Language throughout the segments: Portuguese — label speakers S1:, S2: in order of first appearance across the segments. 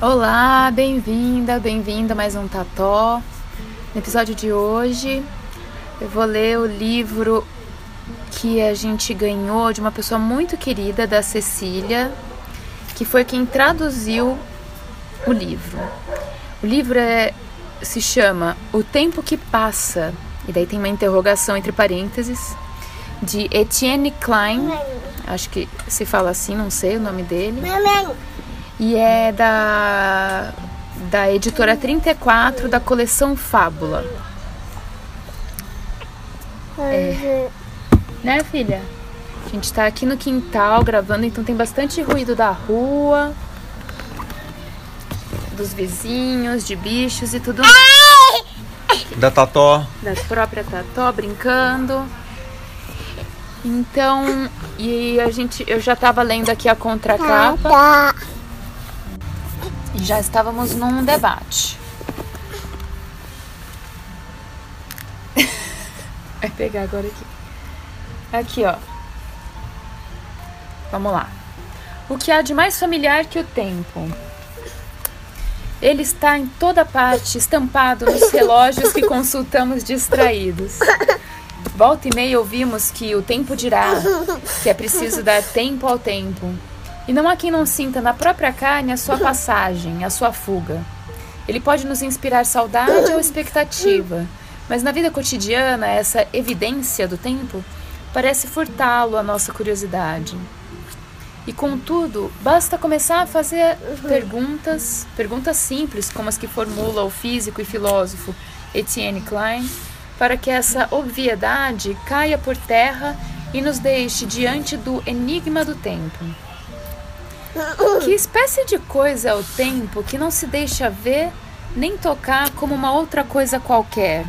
S1: Olá, bem-vinda, bem-vindo a mais um Tató. No episódio de hoje, eu vou ler o livro que a gente ganhou de uma pessoa muito querida, da Cecília, que foi quem traduziu o livro. O livro é, se chama O Tempo que Passa, e daí tem uma interrogação entre parênteses, de Etienne Klein, acho que se fala assim, não sei o nome dele. E é da, da editora 34 da coleção Fábula. É. Né, filha? A gente tá aqui no quintal gravando, então tem bastante ruído da rua, dos vizinhos, de bichos e tudo mais.
S2: Da Tató.
S1: Da própria Tató brincando. Então, e a gente, eu já tava lendo aqui a contracapa. Já estávamos num debate. Vai pegar agora aqui. Aqui, ó. Vamos lá. O que há de mais familiar que o tempo? Ele está em toda parte, estampado nos relógios que consultamos distraídos. Volta e meia ouvimos que o tempo dirá, que é preciso dar tempo ao tempo. E não há quem não sinta na própria carne a sua passagem, a sua fuga. Ele pode nos inspirar saudade ou expectativa, mas na vida cotidiana, essa evidência do tempo parece furtá-lo a nossa curiosidade. E contudo, basta começar a fazer perguntas, perguntas simples como as que formula o físico e filósofo Etienne Klein, para que essa obviedade caia por terra e nos deixe diante do enigma do tempo. Que espécie de coisa é o tempo que não se deixa ver nem tocar como uma outra coisa qualquer?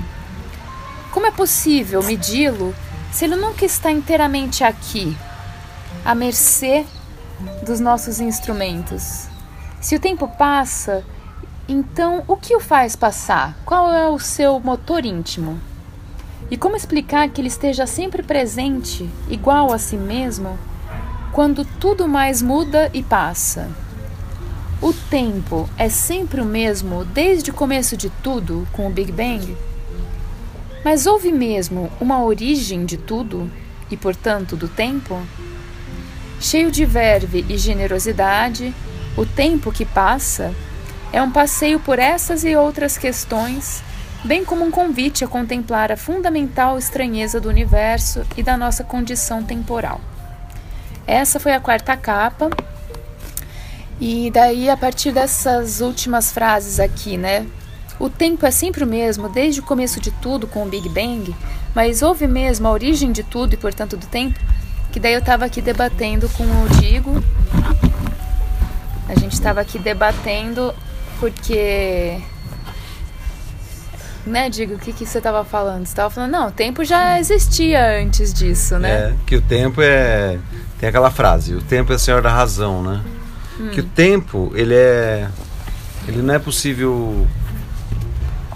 S1: Como é possível medi-lo se ele nunca está inteiramente aqui, à mercê dos nossos instrumentos? Se o tempo passa, então o que o faz passar? Qual é o seu motor íntimo? E como explicar que ele esteja sempre presente, igual a si mesmo, quando tudo mais muda e passa? O tempo é sempre o mesmo desde o começo de tudo, com o Big Bang? Mas houve mesmo uma origem de tudo e, portanto, do tempo? Cheio de verve e generosidade, o tempo que passa é um passeio por essas e outras questões, bem como um convite a contemplar a fundamental estranheza do universo e da nossa condição temporal. Essa foi a quarta capa. E daí, a partir dessas últimas frases aqui, né? O tempo é sempre o mesmo desde o começo de tudo com o Big Bang, mas houve mesmo a origem de tudo e, portanto, do tempo, que daí eu estava aqui debatendo com o Digo. A gente estava aqui debatendo porque. Né, Digo, o que, que você estava falando? Você estava falando, não, o tempo já existia antes disso, né?
S2: É, que o tempo é. Tem aquela frase, o tempo é o senhor da razão, né? Hum. Que o tempo, ele é. Ele não é possível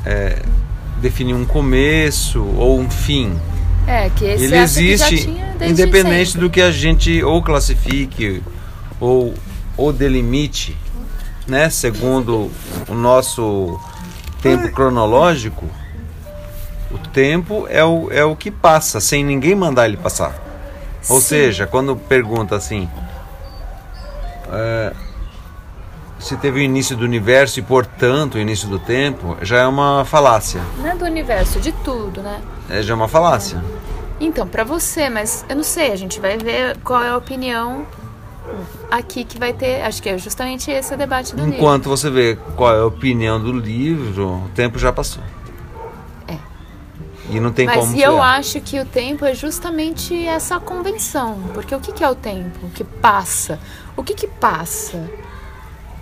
S2: é, definir um começo ou um fim.
S1: É, que esse
S2: ele existe independente
S1: sempre.
S2: do que a gente ou classifique ou, ou delimite, né? Segundo o nosso tempo cronológico, o tempo é o, é o que passa, sem ninguém mandar ele passar. Ou
S1: Sim.
S2: seja, quando pergunta assim, é, se teve o início do universo e, portanto, o início do tempo, já é uma falácia.
S1: Não é do universo, de tudo, né?
S2: É já é uma falácia.
S1: Então, para você, mas eu não sei, a gente vai ver qual é a opinião aqui que vai ter. Acho que é justamente esse o debate do livro.
S2: Enquanto você vê qual é a opinião do livro, o tempo já passou.
S1: É.
S2: E não tem
S1: Mas
S2: como
S1: e eu acho que o tempo é justamente essa convenção. Porque o que, que é o tempo? O que passa? O que, que passa?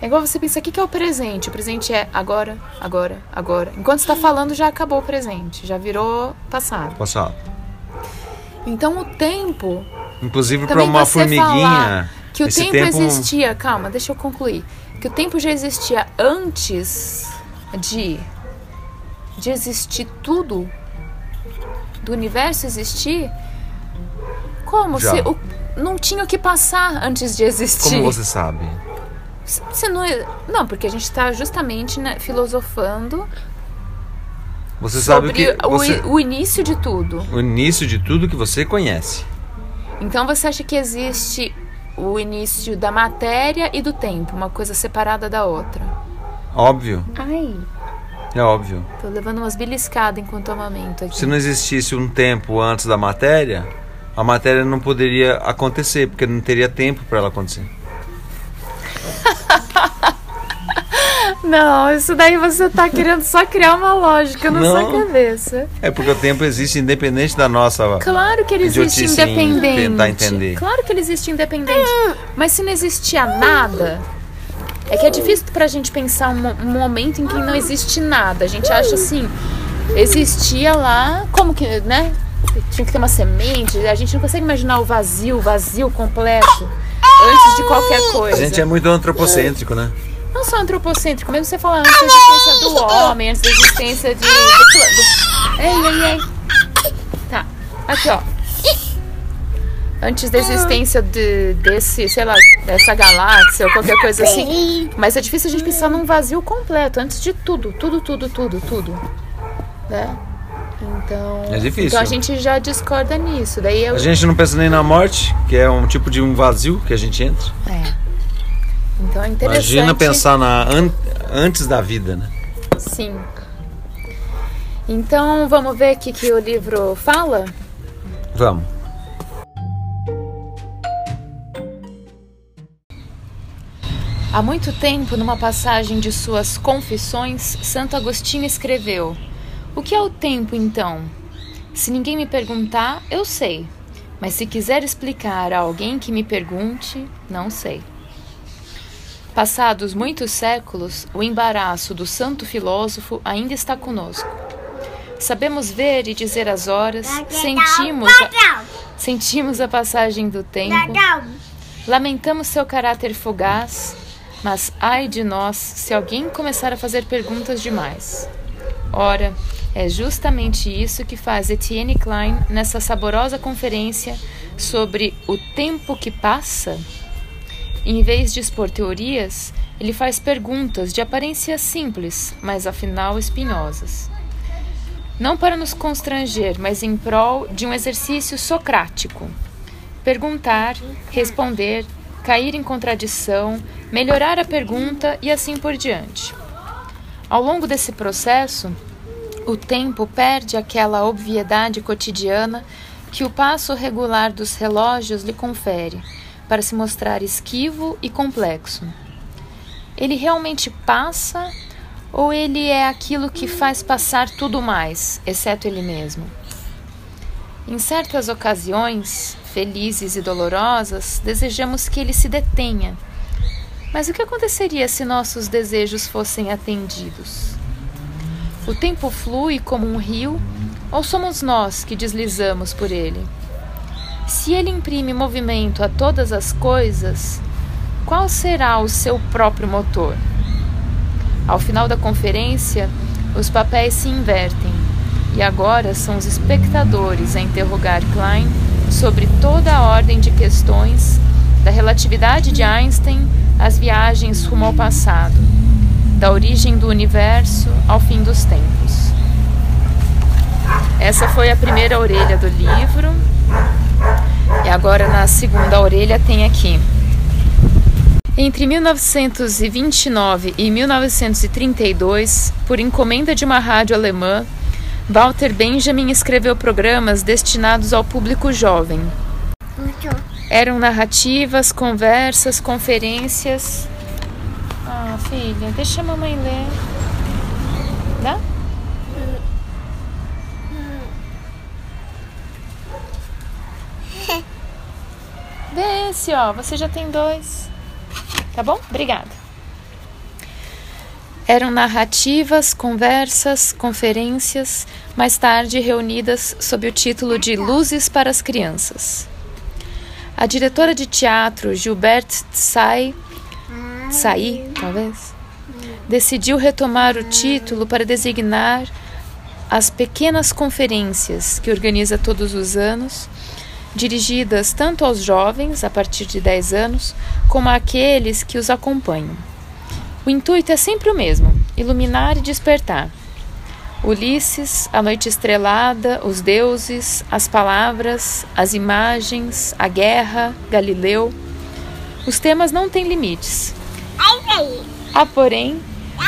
S1: É igual você pensar, o que, que é o presente? O presente é agora, agora, agora. Enquanto você está falando, já acabou o presente. Já virou passado.
S2: Passado.
S1: Então o tempo
S2: Inclusive para uma formiguinha.
S1: falar que o
S2: esse
S1: tempo, existia, calma, deixa eu concluir. Que o tempo já existia antes de de existir tudo, do universo existir. Como
S2: Já.
S1: se o, não tinha o que passar antes de existir?
S2: Como você sabe?
S1: Você não, é- não, porque a gente está justamente né, filosofando
S2: Você sabe
S1: sobre
S2: que
S1: o,
S2: você,
S1: o início de tudo.
S2: o início de tudo que você conhece.
S1: Então você acha que existe o início da matéria e do tempo, uma coisa separada da outra?
S2: Óbvio,
S1: Ai,
S2: é óbvio.
S1: tô levando umas beliscadas enquanto amamento aqui.
S2: Se não existisse um tempo antes da matéria, a matéria não poderia acontecer, porque não teria tempo para ela acontecer.
S1: Não, isso daí você tá querendo só criar uma lógica na
S2: Não.
S1: sua cabeça.
S2: É porque o tempo existe independente da nossa.
S1: Claro que ele existe independente.
S2: tentar entender.
S1: Claro que ele existe independente. Mas se não existia nada, é que é difícil pra gente pensar um, um momento em que não existe nada. A gente acha assim, existia lá, como que, né? Tinha que ter uma semente. A gente não consegue imaginar o vazio, o vazio completo, antes de qualquer
S2: A
S1: coisa.
S2: gente é muito antropocêntrico, né?
S1: Não só antropocêntrico, mesmo você falar antes da existência do homem, antes da existência de. do, do- ei, ei, ei. Tá. Aqui, ó. Antes da existência de, desse, sei lá, dessa galáxia ou qualquer coisa assim. Mas é difícil a gente pensar num vazio completo, antes de tudo, tudo, tudo, tudo, tudo. Né? Então.
S2: É difícil.
S1: Então a gente já discorda nisso. Daí eu.
S2: A gente não pensa nem na morte, que é um tipo de um vazio que a gente entra.
S1: É. Então é interessante.
S2: Imagina pensar na an- antes da vida, né?
S1: Sim. Então vamos ver o que, que o livro fala?
S2: Vamos.
S1: Há muito tempo, numa passagem de suas Confissões, Santo Agostinho escreveu: O que é o tempo então? Se ninguém me perguntar, eu sei. Mas se quiser explicar a alguém que me pergunte, não sei. Passados muitos séculos, o embaraço do santo filósofo ainda está conosco. Sabemos ver e dizer as horas, sentimos a, sentimos a passagem do tempo, Lamentamos seu caráter fugaz, mas ai de nós se alguém começar a fazer perguntas demais. Ora, é justamente isso que faz Etienne Klein nessa saborosa conferência sobre o tempo que passa. Em vez de expor teorias, ele faz perguntas de aparência simples, mas afinal espinhosas. Não para nos constranger, mas em prol de um exercício socrático perguntar, responder, cair em contradição, melhorar a pergunta e assim por diante. Ao longo desse processo, o tempo perde aquela obviedade cotidiana que o passo regular dos relógios lhe confere, para se mostrar esquivo e complexo. Ele realmente passa ou ele é aquilo que faz passar tudo mais, exceto ele mesmo? Em certas ocasiões, felizes e dolorosas, desejamos que ele se detenha. Mas o que aconteceria se nossos desejos fossem atendidos? O tempo flui como um rio ou somos nós que deslizamos por ele? Se ele imprime movimento a todas as coisas, qual será o seu próprio motor? Ao final da conferência, os papéis se invertem e agora são os espectadores a interrogar Klein sobre toda a ordem de questões, da relatividade de Einstein às viagens rumo ao passado, da origem do universo ao fim dos tempos. Essa foi a primeira orelha do livro. E agora na segunda orelha tem aqui. Entre 1929 e 1932, por encomenda de uma rádio alemã, Walter Benjamin escreveu programas destinados ao público jovem. Eram narrativas, conversas, conferências. Ah, filha, deixa a mamãe ler. Dá? Vê esse, ó. Você já tem dois. Tá bom? Obrigada. Eram narrativas, conversas, conferências, mais tarde reunidas sob o título de Luzes para as Crianças. A diretora de teatro Gilberte Tsai, Tsai, talvez, decidiu retomar o título para designar as pequenas conferências que organiza todos os anos dirigidas tanto aos jovens, a partir de 10 anos, como àqueles que os acompanham. O intuito é sempre o mesmo: iluminar e despertar. Ulisses, a noite estrelada, os deuses, as palavras, as imagens, a guerra, Galileu. Os temas não têm limites. Há, porém,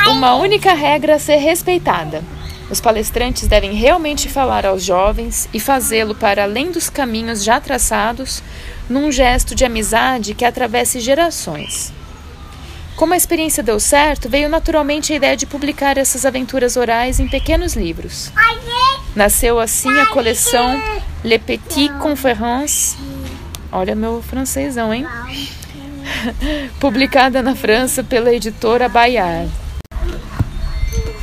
S1: uma única regra a ser respeitada. Os palestrantes devem realmente falar aos jovens e fazê-lo para além dos caminhos já traçados, num gesto de amizade que atravesse gerações. Como a experiência deu certo, veio naturalmente a ideia de publicar essas aventuras orais em pequenos livros. Nasceu assim a coleção Le Petit Conférences. Olha meu francêsão, hein? Publicada na França pela editora Bayard.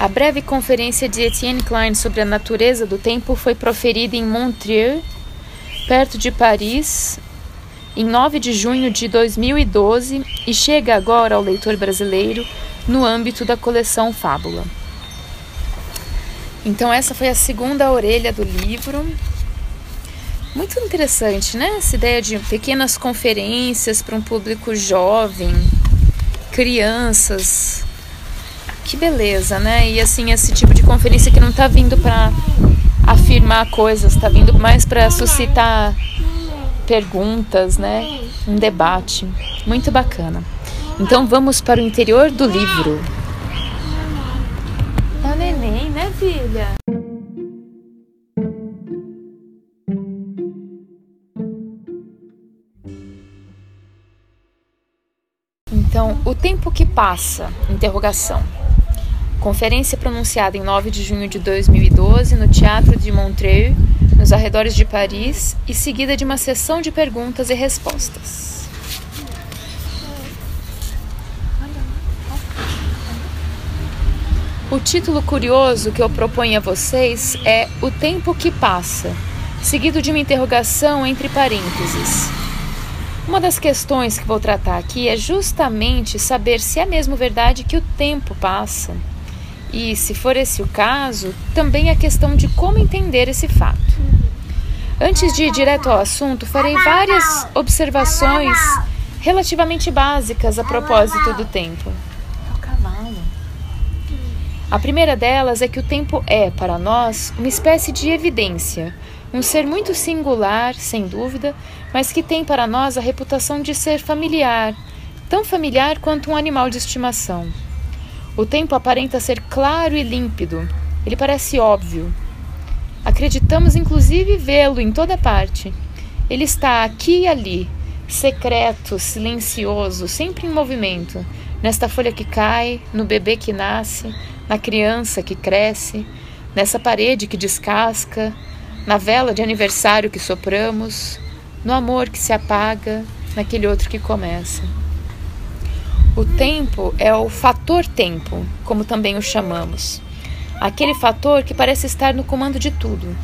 S1: A breve conferência de Etienne Klein sobre a natureza do tempo foi proferida em Montreux, perto de Paris, em 9 de junho de 2012 e chega agora ao leitor brasileiro no âmbito da coleção Fábula. Então, essa foi a segunda orelha do livro. Muito interessante, né? Essa ideia de pequenas conferências para um público jovem, crianças. Que beleza, né? E assim, esse tipo de conferência que não está vindo para afirmar coisas, está vindo mais para suscitar perguntas, né? Um debate muito bacana. Então vamos para o interior do livro. É o neném, né, filha? Então, o tempo que passa, interrogação. Conferência pronunciada em 9 de junho de 2012 no Teatro de Montreux, nos arredores de Paris, e seguida de uma sessão de perguntas e respostas. O título curioso que eu proponho a vocês é O Tempo que Passa, seguido de uma interrogação entre parênteses. Uma das questões que vou tratar aqui é justamente saber se é mesmo verdade que o tempo passa e, se for esse o caso, também a questão de como entender esse fato. Antes de ir direto ao assunto, farei várias observações relativamente básicas a propósito do tempo. É o cavalo. A primeira delas é que o tempo é, para nós, uma espécie de evidência, um ser muito singular, sem dúvida, mas que tem para nós a reputação de ser familiar, tão familiar quanto um animal de estimação. O tempo aparenta ser claro e límpido. Ele parece óbvio. Acreditamos inclusive vê-lo em toda parte. Ele está aqui e ali, secreto, silencioso, sempre em movimento, nesta folha que cai, no bebê que nasce, na criança que cresce, nessa parede que descasca, na vela de aniversário que sopramos, no amor que se apaga, naquele outro que começa. O tempo é o fator tempo, como também o chamamos. Aquele fator que parece estar no comando de tudo.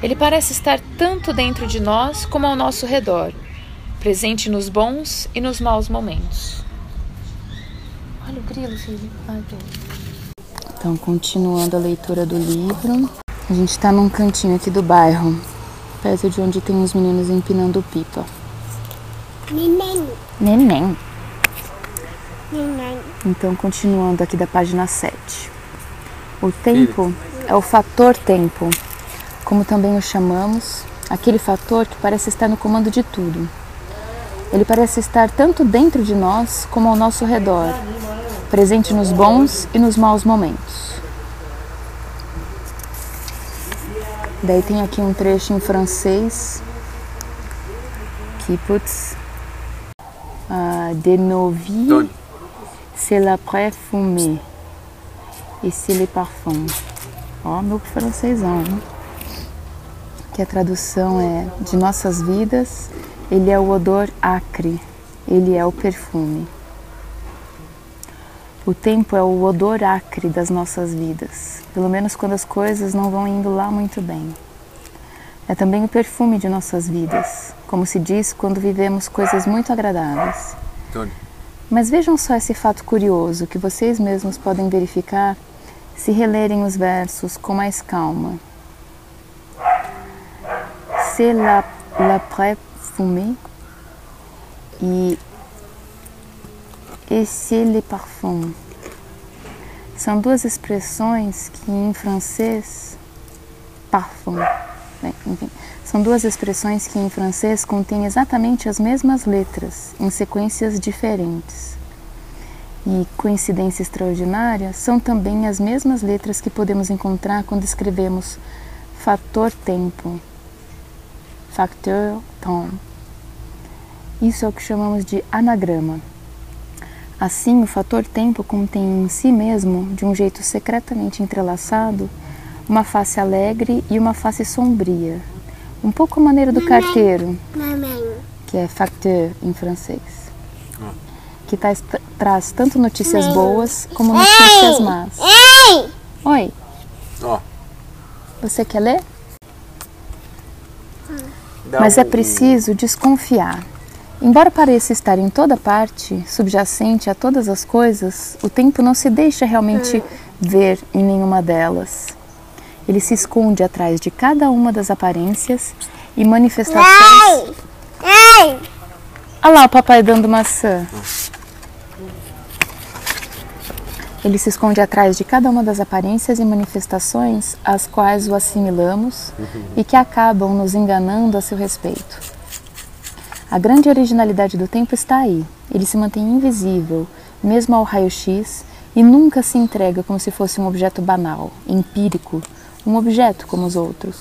S1: Ele parece estar tanto dentro de nós como ao nosso redor, presente nos bons e nos maus momentos. Olha o grilo, filho. Ai,
S2: então, continuando a leitura do livro, a gente está num cantinho aqui do bairro, perto de onde tem uns meninos empinando pipa.
S3: Neném.
S2: Neném. Então, continuando aqui da página 7. O tempo é o fator tempo, como também o chamamos, aquele fator que parece estar no comando de tudo. Ele parece estar tanto dentro de nós como ao nosso redor, presente nos bons e nos maus momentos. Daí tem aqui um trecho em francês que, putz, uh, de nos vies c'est l'après fumée e c'est le parfum. Ó, meu francêsão? Que a tradução é de nossas vidas, ele é o odor acre, ele é o perfume. O tempo é o odor acre das nossas vidas, pelo menos quando as coisas não vão indo lá muito bem. É também o perfume de nossas vidas, como se diz quando vivemos coisas muito agradáveis.
S4: Tony.
S2: Mas vejam só esse fato curioso que vocês mesmos podem verificar se relerem os versos com mais calma. C'est
S1: l'après fumée e esse le parfum. São duas expressões que em francês parfum, bem, enfim, são duas expressões que em francês contêm exatamente as mesmas letras em sequências diferentes. E coincidência extraordinária são também as mesmas letras que podemos encontrar quando escrevemos fator tempo, facteur temps. Isso é o que chamamos de anagrama. Assim, o fator tempo contém em si mesmo, de um jeito secretamente entrelaçado, uma face alegre e uma face sombria, um pouco a maneira do
S5: Mamãe.
S1: carteiro,
S5: Mamãe.
S1: que é facteur em francês, que traz, traz tanto notícias boas como notícias más.
S5: Ei!
S1: Oi,
S2: Ó.
S1: você quer ler?
S2: dá
S1: Mas é preciso desconfiar. Embora pareça estar em toda parte, subjacente a todas as coisas, o tempo não se deixa realmente ver em nenhuma delas. Ele se esconde atrás de cada uma das aparências e manifestações.
S5: Ei!
S1: Olha lá o papai dando maçã. Ele se esconde atrás de cada uma das aparências e manifestações às quais o assimilamos e que acabam nos enganando a seu respeito. A grande originalidade do tempo está aí. Ele se mantém invisível, mesmo ao raio-x, e nunca se entrega como se fosse um objeto banal, empírico, um objeto como os outros.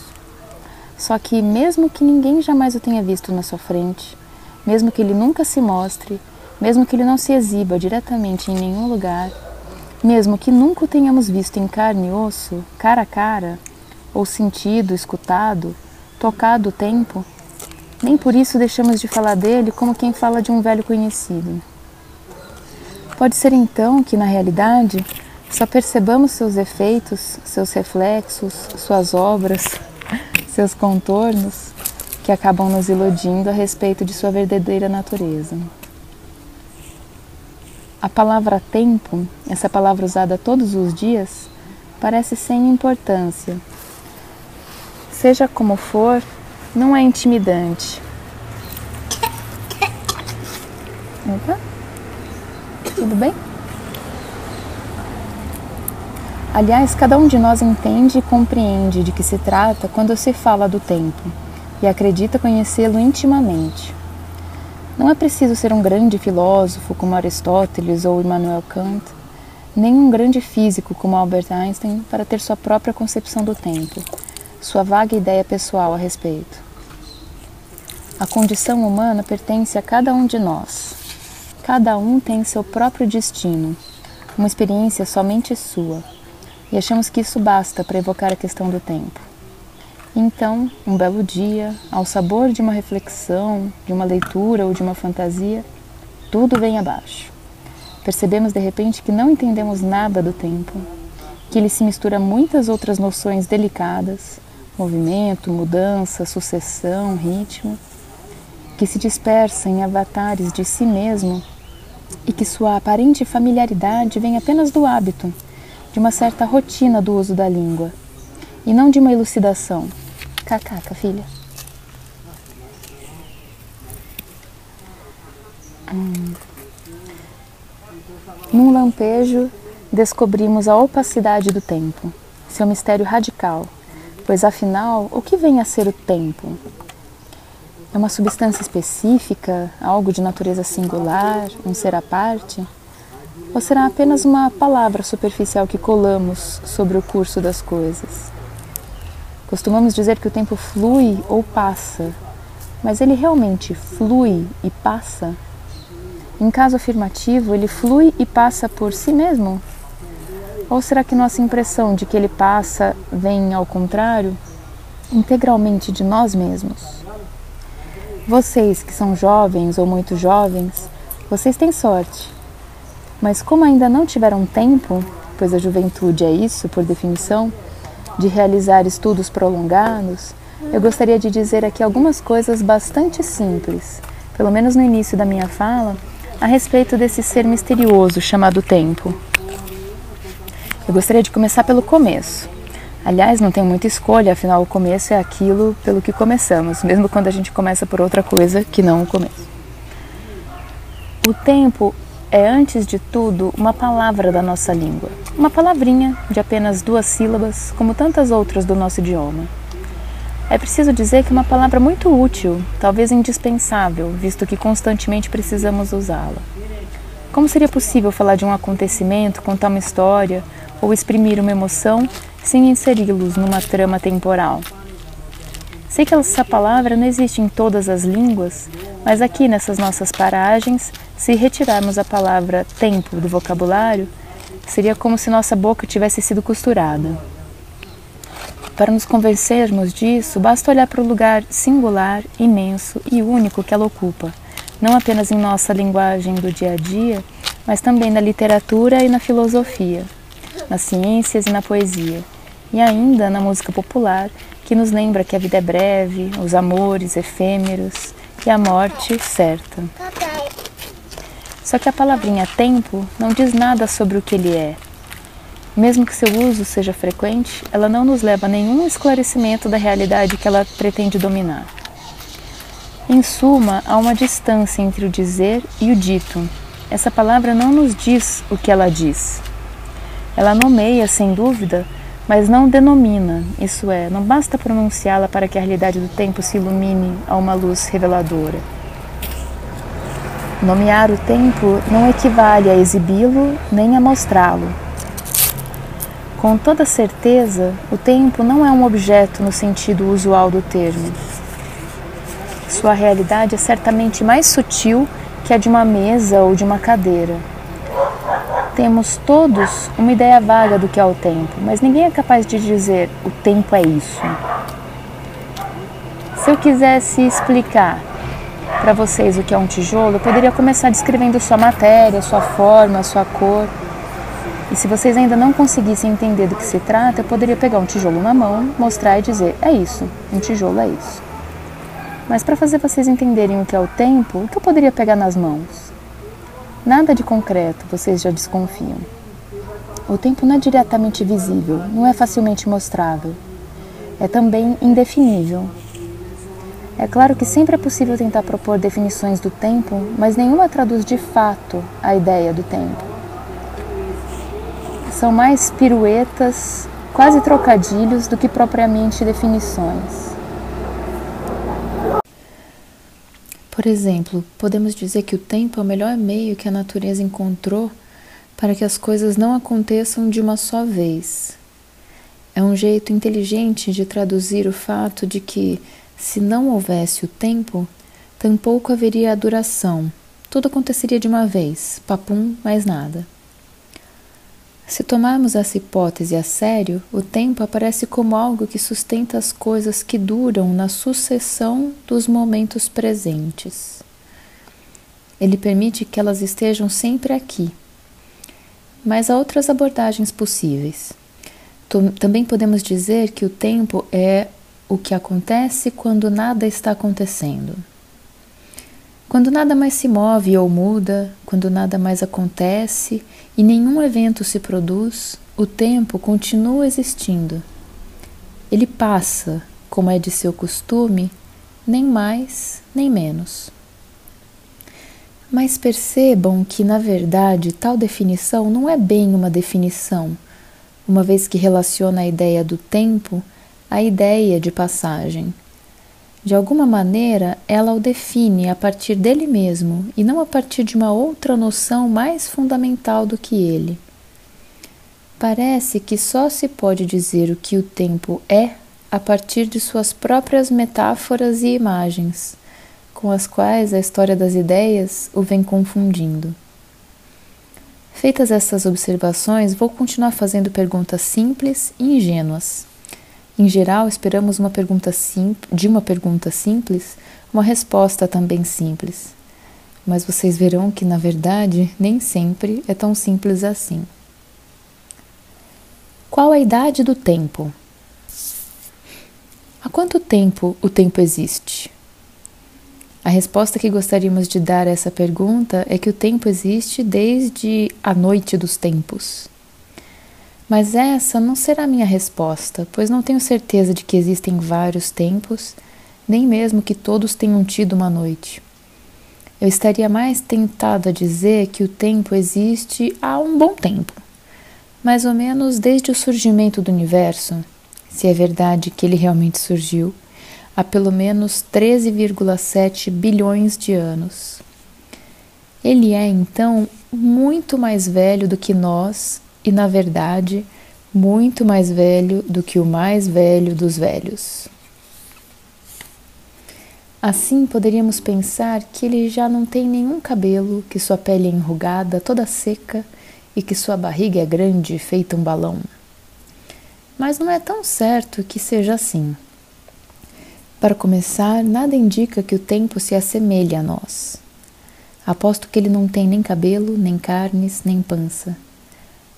S1: Só que, mesmo que ninguém jamais o tenha visto na sua frente, mesmo que ele nunca se mostre, mesmo que ele não se exiba diretamente em nenhum lugar, mesmo que nunca o tenhamos visto em carne e osso, cara a cara, ou sentido, escutado, tocado o tempo, nem por isso deixamos de falar dele como quem fala de um velho conhecido. Pode ser então que, na realidade, só percebamos seus efeitos, seus reflexos, suas obras, seus contornos, que acabam nos iludindo a respeito de sua verdadeira natureza. A palavra tempo, essa palavra usada todos os dias, parece sem importância. Seja como for, não é intimidante. Opa, tudo bem? Aliás, cada um de nós entende e compreende de que se trata quando se fala do tempo e acredita conhecê-lo intimamente. Não é preciso ser um grande filósofo como Aristóteles ou Immanuel Kant, nem um grande físico como Albert Einstein para ter sua própria concepção do tempo, sua vaga ideia pessoal a respeito. A condição humana pertence a cada um de nós. Cada um tem seu próprio destino, uma experiência somente sua, e achamos que isso basta para evocar a questão do tempo. Então, um belo dia, ao sabor de uma reflexão, de uma leitura ou de uma fantasia, tudo vem abaixo. Percebemos de repente que não entendemos nada do tempo, que ele se mistura a muitas outras noções delicadas, movimento, mudança, sucessão, ritmo, que se dispersa em avatares de si mesmo e que sua aparente familiaridade vem apenas do hábito, de uma certa rotina do uso da língua, e não de uma elucidação. Cacaca, filha. Hum. Num lampejo, descobrimos a opacidade do tempo, seu mistério radical, pois afinal, o que vem a ser o tempo? É uma substância específica, algo de natureza singular, um ser à parte? Ou será apenas uma palavra superficial que colamos sobre o curso das coisas? Costumamos dizer que o tempo flui ou passa, mas ele realmente flui e passa? Em caso afirmativo, ele flui e passa por si mesmo? Ou será que nossa impressão de que ele passa vem, ao contrário, integralmente de nós mesmos? Vocês que são jovens ou muito jovens, vocês têm sorte. Mas como ainda não tiveram tempo, pois a juventude é isso, por definição, de realizar estudos prolongados, eu gostaria de dizer aqui algumas coisas bastante simples, pelo menos no início da minha fala, a respeito desse ser misterioso chamado tempo. Eu gostaria de começar pelo começo. Aliás, não tem muita escolha, afinal o começo é aquilo pelo que começamos, mesmo quando a gente começa por outra coisa que não o começo. O tempo é, antes de tudo, uma palavra da nossa língua. Uma palavrinha de apenas duas sílabas, como tantas outras do nosso idioma. É preciso dizer que é uma palavra muito útil, talvez indispensável, visto que constantemente precisamos usá-la. Como seria possível falar de um acontecimento, contar uma história ou exprimir uma emoção sem inseri-los numa trama temporal? Sei que essa palavra não existe em todas as línguas, mas aqui nessas nossas paragens, se retirarmos a palavra tempo do vocabulário, seria como se nossa boca tivesse sido costurada. Para nos convencermos disso, basta olhar para o lugar singular, imenso e único que ela ocupa, não apenas em nossa linguagem do dia a dia, mas também na literatura e na filosofia, nas ciências e na poesia, e ainda na música popular, que nos lembra que a vida é breve, os amores efêmeros e a morte certa. Só que a palavrinha tempo não diz nada sobre o que ele é, mesmo que seu uso seja frequente, ela não nos leva a nenhum esclarecimento da realidade que ela pretende dominar. Em suma, há uma distância entre o dizer e o dito. Essa palavra não nos diz o que ela diz. Ela nomeia, sem dúvida, mas não denomina, isso é, não basta pronunciá-la para que a realidade do tempo se ilumine a uma luz reveladora. Nomear o tempo não equivale a exibi-lo nem a mostrá-lo. Com toda certeza, o tempo não é um objeto no sentido usual do termo. Sua realidade é certamente mais sutil que a de uma mesa ou de uma cadeira. Temos todos uma ideia vaga do que é o tempo, mas ninguém é capaz de dizer o tempo é isso. Se eu quisesse explicar para vocês o que é um tijolo, eu poderia começar descrevendo sua matéria, sua forma, sua cor. E se vocês ainda não conseguissem entender do que se trata, eu poderia pegar um tijolo na mão, mostrar e dizer: é isso, um tijolo é isso. Mas para fazer vocês entenderem o que é o tempo, o que eu poderia pegar nas mãos? Nada de concreto, vocês já desconfiam. O tempo não é diretamente visível, não é facilmente mostrável. É também indefinível. É claro que sempre é possível tentar propor definições do tempo, mas nenhuma traduz de fato a ideia do tempo são mais piruetas, quase trocadilhos, do que propriamente definições. Por exemplo, podemos dizer que o tempo é o melhor meio que a natureza encontrou para que as coisas não aconteçam de uma só vez. É um jeito inteligente de traduzir o fato de que, se não houvesse o tempo, tampouco haveria a duração. Tudo aconteceria de uma vez, papum, mais nada. Se tomarmos essa hipótese a sério, o tempo aparece como algo que sustenta as coisas que duram na sucessão dos momentos presentes. Ele permite que elas estejam sempre aqui. Mas há outras abordagens possíveis. Também podemos dizer que o tempo é o que acontece quando nada está acontecendo. Quando nada mais se move ou muda, quando nada mais acontece e nenhum evento se produz, o tempo continua existindo. Ele passa, como é de seu costume, nem mais nem menos. Mas percebam que, na verdade, tal definição não é bem uma definição, uma vez que relaciona a ideia do tempo à ideia de passagem. De alguma maneira, ela o define a partir dele mesmo e não a partir de uma outra noção mais fundamental do que ele. Parece que só se pode dizer o que o tempo é a partir de suas próprias metáforas e imagens, com as quais a história das ideias o vem confundindo. Feitas essas observações, vou continuar fazendo perguntas simples e ingênuas. Em geral, esperamos uma pergunta de uma pergunta simples uma resposta também simples. Mas vocês verão que, na verdade, nem sempre é tão simples assim. Qual a idade do tempo? Há quanto tempo o tempo existe? A resposta que gostaríamos de dar a essa pergunta é que o tempo existe desde a noite dos tempos. Mas essa não será minha resposta, pois não tenho certeza de que existem vários tempos, nem mesmo que todos tenham tido uma noite. Eu estaria mais tentado a dizer que o tempo existe há um bom tempo, mais ou menos desde o surgimento do universo, se é verdade que ele realmente surgiu, há pelo menos 13,7 bilhões de anos. Ele é então muito mais velho do que nós e, na verdade, muito mais velho do que o mais velho dos velhos. Assim, poderíamos pensar que ele já não tem nenhum cabelo, que sua pele é enrugada, toda seca e que sua barriga é grande, feita um balão. Mas não é tão certo que seja assim. Para começar, nada indica que o tempo se assemelhe a nós. Aposto que ele não tem nem cabelo, nem carnes, nem pança.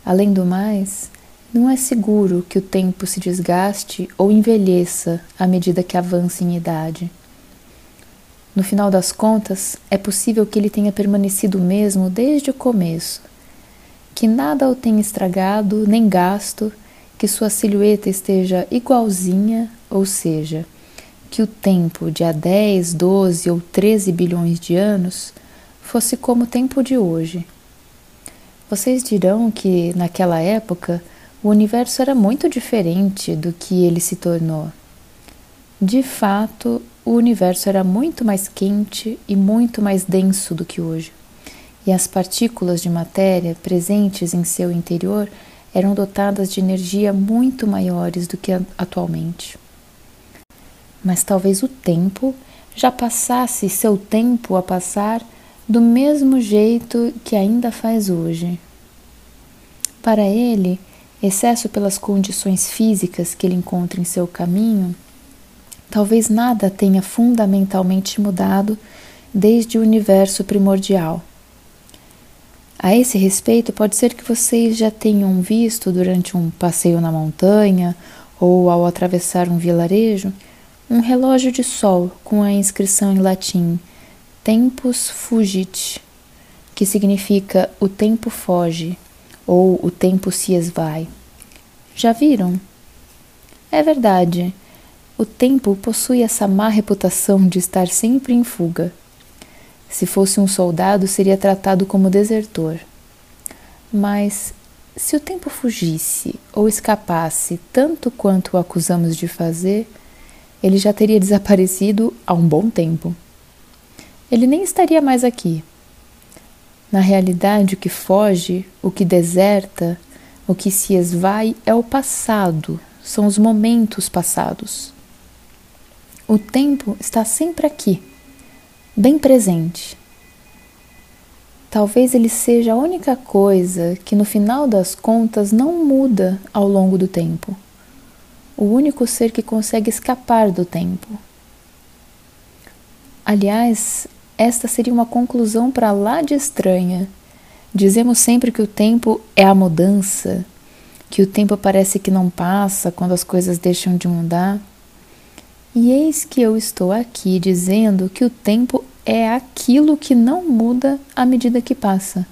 S1: Além do mais, não é seguro que o tempo se desgaste ou envelheça à medida que avança em idade. No final das contas, é possível que ele tenha permanecido o mesmo desde o começo, que nada o tenha estragado nem gasto, que sua silhueta esteja igualzinha, ou seja, que o tempo de há 10, 12 ou 13 bilhões de anos fosse como o tempo de hoje. Vocês dirão que, naquela época, o universo era muito diferente do que ele se tornou. De fato, o universo era muito mais quente e muito mais denso do que hoje, e as partículas de matéria presentes em seu interior eram dotadas de energia muito maiores do que atualmente. Mas talvez o tempo já passasse seu tempo a passar do mesmo jeito que ainda faz hoje. Para ele, excesso pelas condições físicas que ele encontra em seu caminho, talvez nada tenha fundamentalmente mudado desde o universo primordial. A esse respeito, pode ser que vocês já tenham visto durante um passeio na montanha ou ao atravessar um vilarejo um relógio de sol com a inscrição em latim Tempus fugit, que significa o tempo foge ou o tempo se esvai. Já viram? É verdade. O tempo possui essa má reputação de estar sempre em fuga. Se fosse um soldado, seria tratado como desertor. Mas se o tempo fugisse ou escapasse tanto quanto o acusamos de fazer, ele já teria desaparecido há um bom tempo ele nem estaria mais aqui. Na realidade, o que foge, o que deserta, o que se esvai é o passado, são os momentos passados. O tempo está sempre aqui, bem presente. Talvez ele seja a única coisa que no final das contas não muda ao longo do tempo. O único ser que consegue escapar do tempo. Aliás, esta seria uma conclusão para lá de estranha. Dizemos sempre que o tempo é a mudança, que o tempo parece que não passa quando as coisas deixam de mudar. E eis que eu estou aqui dizendo que o tempo é aquilo que não muda à medida que passa,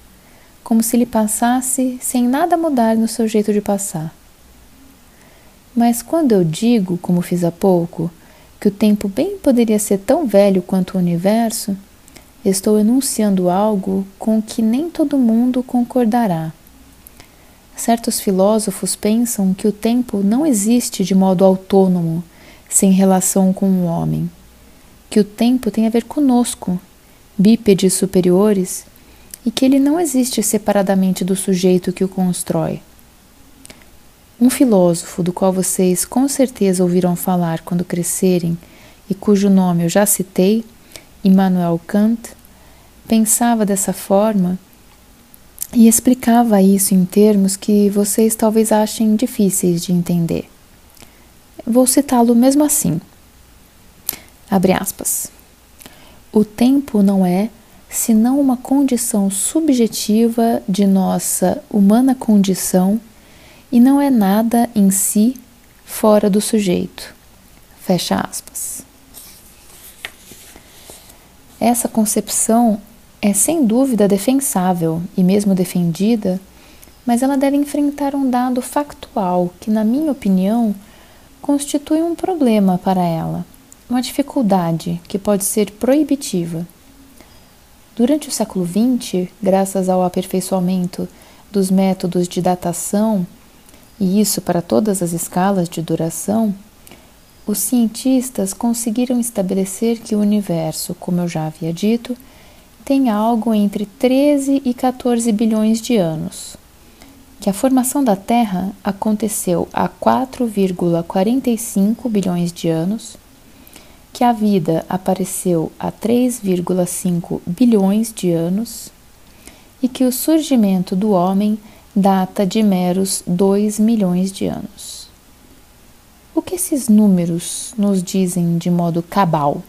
S1: como se ele passasse sem nada mudar no seu jeito de passar. Mas quando eu digo, como fiz há pouco, que o tempo bem poderia ser tão velho quanto o universo, estou enunciando algo com que nem todo mundo concordará. Certos filósofos pensam que o tempo não existe de modo autônomo, sem relação com o homem, que o tempo tem a ver conosco, bípedes superiores, e que ele não existe separadamente do sujeito que o constrói. Um filósofo do qual vocês com certeza ouviram falar quando crescerem e cujo nome eu já citei, Immanuel Kant, pensava dessa forma e explicava isso em termos que vocês talvez achem difíceis de entender. Vou citá-lo mesmo assim. Abre aspas. O tempo não é senão uma condição subjetiva de nossa humana condição e não é nada em si fora do sujeito. Fecha aspas. Essa concepção é sem dúvida defensável e mesmo defendida mas ela deve enfrentar um dado factual que, na minha opinião, constitui um problema para ela, uma dificuldade que pode ser proibitiva. Durante o século XX, graças ao aperfeiçoamento dos métodos de datação, e isso para todas as escalas de duração, os cientistas conseguiram estabelecer que o universo, como eu já havia dito, tem algo entre 13 e 14 bilhões de anos que a formação da Terra aconteceu há 4,45 bilhões de anos, que a vida apareceu há 3,5 bilhões de anos e que o surgimento do homem data de meros 2 milhões de anos. O que esses números nos dizem de modo cabal?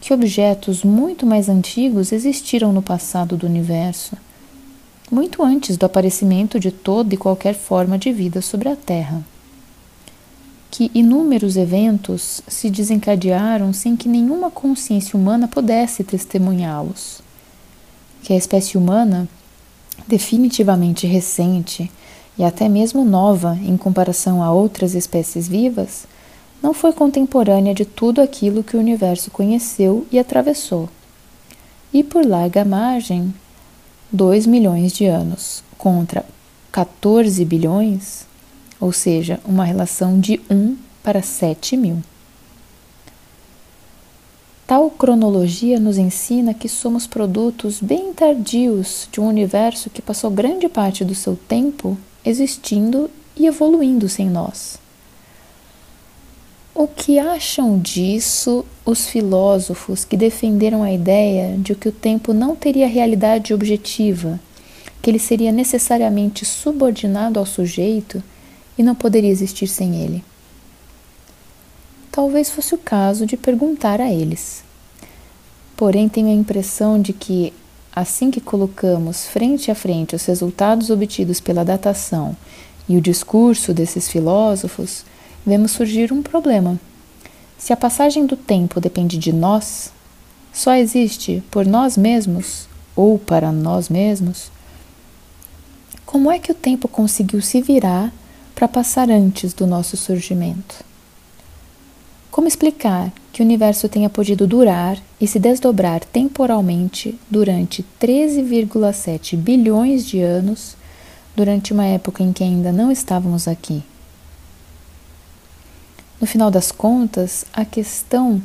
S1: Que objetos muito mais antigos existiram no passado do universo muito antes do aparecimento de toda e qualquer forma de vida sobre a Terra. Que inúmeros eventos se desencadearam sem que nenhuma consciência humana pudesse testemunhá-los. Que a espécie humana, definitivamente recente e até mesmo nova em comparação a outras espécies vivas, não foi contemporânea de tudo aquilo que o universo conheceu e atravessou. E por larga margem, 2 milhões de anos contra 14 bilhões, ou seja, uma relação de 1 para 7 mil. Tal cronologia nos ensina que somos produtos bem tardios de um universo que passou grande parte do seu tempo existindo e evoluindo sem nós. O que acham disso os filósofos que defenderam a ideia de que o tempo não teria realidade objetiva, que ele seria necessariamente subordinado ao sujeito e não poderia existir sem ele? Talvez fosse o caso de perguntar a eles. Porém, tenho a impressão de que, assim que colocamos frente a frente os resultados obtidos pela datação e o discurso desses filósofos, vemos surgir um problema. Se a passagem do tempo depende de nós, só existe por nós mesmos ou para nós mesmos, como é que o tempo conseguiu se virar para passar antes do nosso surgimento? Como explicar que o universo tenha podido durar e se desdobrar temporalmente durante 13,7 bilhões de anos, durante uma época em que ainda não estávamos aqui? No final das contas, a questão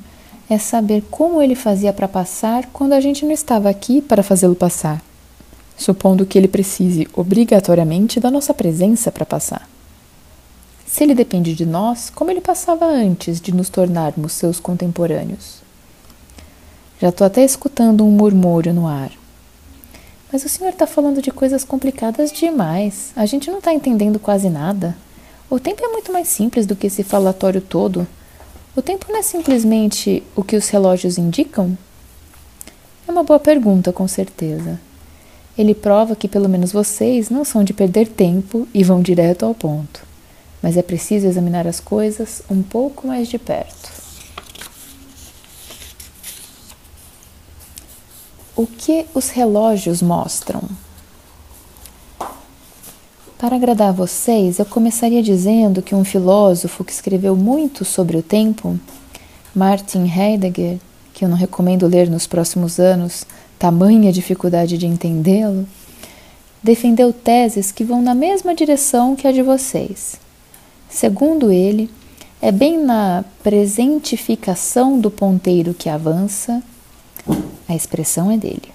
S1: é saber como ele fazia para passar quando a gente não estava aqui para fazê-lo passar, supondo que ele precise obrigatoriamente da nossa presença para passar. Se ele depende de nós, como ele passava antes de nos tornarmos seus contemporâneos? Já estou até escutando um murmúrio no ar. Mas o senhor está falando de coisas complicadas demais. A gente não está entendendo quase nada. O tempo é muito mais simples do que esse falatório todo. O tempo não é simplesmente o que os relógios indicam? É uma boa pergunta, com certeza. Ele prova que pelo menos vocês não são de perder tempo e vão direto ao ponto. Mas é preciso examinar as coisas um pouco mais de perto. O que os relógios mostram? Para agradar vocês, eu começaria dizendo que um filósofo que escreveu muito sobre o tempo, Martin Heidegger, que eu não recomendo ler nos próximos anos, tamanha dificuldade de entendê-lo, defendeu teses que vão na mesma direção que a de vocês. Segundo ele, é bem na presentificação do ponteiro que avança, a expressão é dele,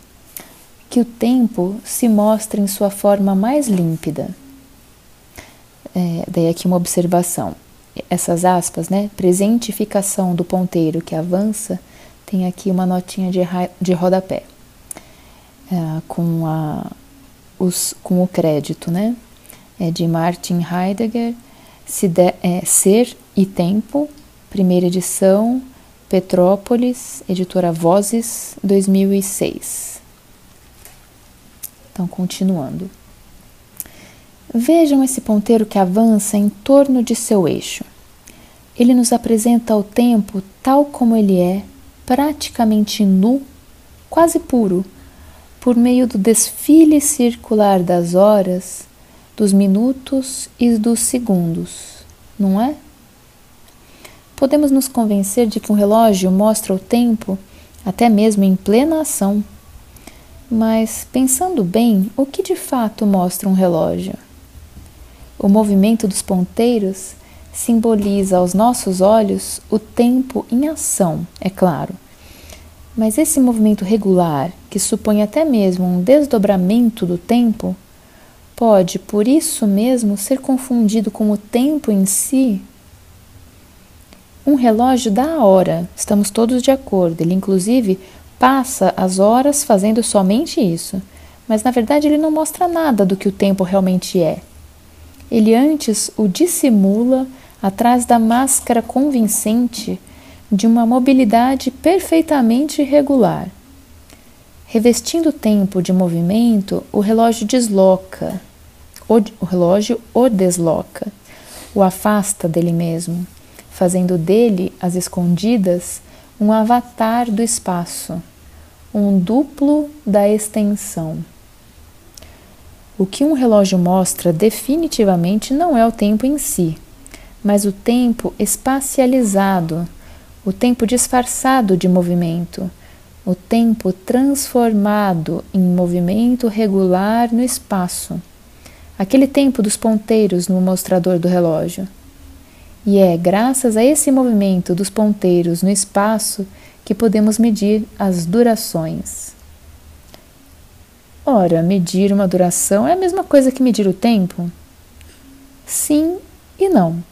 S1: que o tempo se mostra em sua forma mais límpida é, daí aqui uma observação. Essas aspas, né? Presentificação do ponteiro que avança, tem aqui uma notinha de, de rodapé. É, com, a, os, com o crédito, né? É de Martin Heidegger, de, é, Ser e Tempo, primeira edição, Petrópolis, editora Vozes, 2006. Então, continuando. Vejam esse ponteiro que avança em torno de seu eixo. Ele nos apresenta o tempo tal como ele é, praticamente nu, quase puro, por meio do desfile circular das horas, dos minutos e dos segundos, não é? Podemos nos convencer de que um relógio mostra o tempo até mesmo em plena ação. Mas, pensando bem, o que de fato mostra um relógio? O movimento dos ponteiros simboliza aos nossos olhos o tempo em ação, é claro. Mas esse movimento regular, que supõe até mesmo um desdobramento do tempo, pode, por isso mesmo, ser confundido com o tempo em si? Um relógio dá a hora, estamos todos de acordo. Ele, inclusive, passa as horas fazendo somente isso. Mas na verdade ele não mostra nada do que o tempo realmente é. Ele antes o dissimula atrás da máscara convincente de uma mobilidade perfeitamente regular. Revestindo o tempo de movimento, o relógio desloca, o, relógio o desloca, o afasta dele mesmo, fazendo dele, às escondidas, um avatar do espaço, um duplo da extensão. O que um relógio mostra definitivamente não é o tempo em si, mas o tempo espacializado, o tempo disfarçado de movimento, o tempo transformado em movimento regular no espaço, aquele tempo dos ponteiros no mostrador do relógio. E é graças a esse movimento dos ponteiros no espaço que podemos medir as durações. Ora, medir uma duração é a mesma coisa que medir o tempo? Sim e não.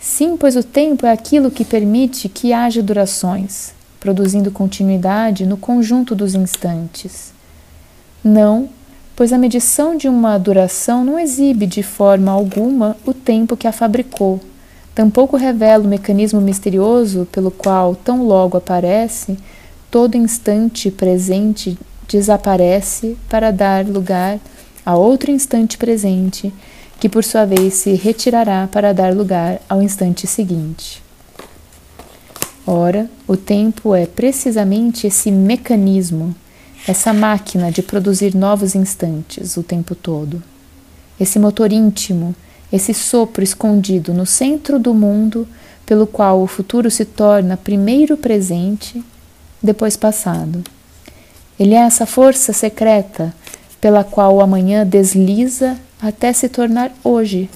S1: Sim, pois o tempo é aquilo que permite que haja durações, produzindo continuidade no conjunto dos instantes. Não, pois a medição de uma duração não exibe de forma alguma o tempo que a fabricou, tampouco revela o mecanismo misterioso pelo qual, tão logo aparece, todo instante presente desaparece para dar lugar a outro instante presente, que por sua vez se retirará para dar lugar ao instante seguinte. Ora, o tempo é precisamente esse mecanismo, essa máquina de produzir novos instantes o tempo todo. Esse motor íntimo, esse sopro escondido no centro do mundo, pelo qual o futuro se torna primeiro presente, depois passado. Ele é essa força secreta pela qual o amanhã desliza até se tornar hoje,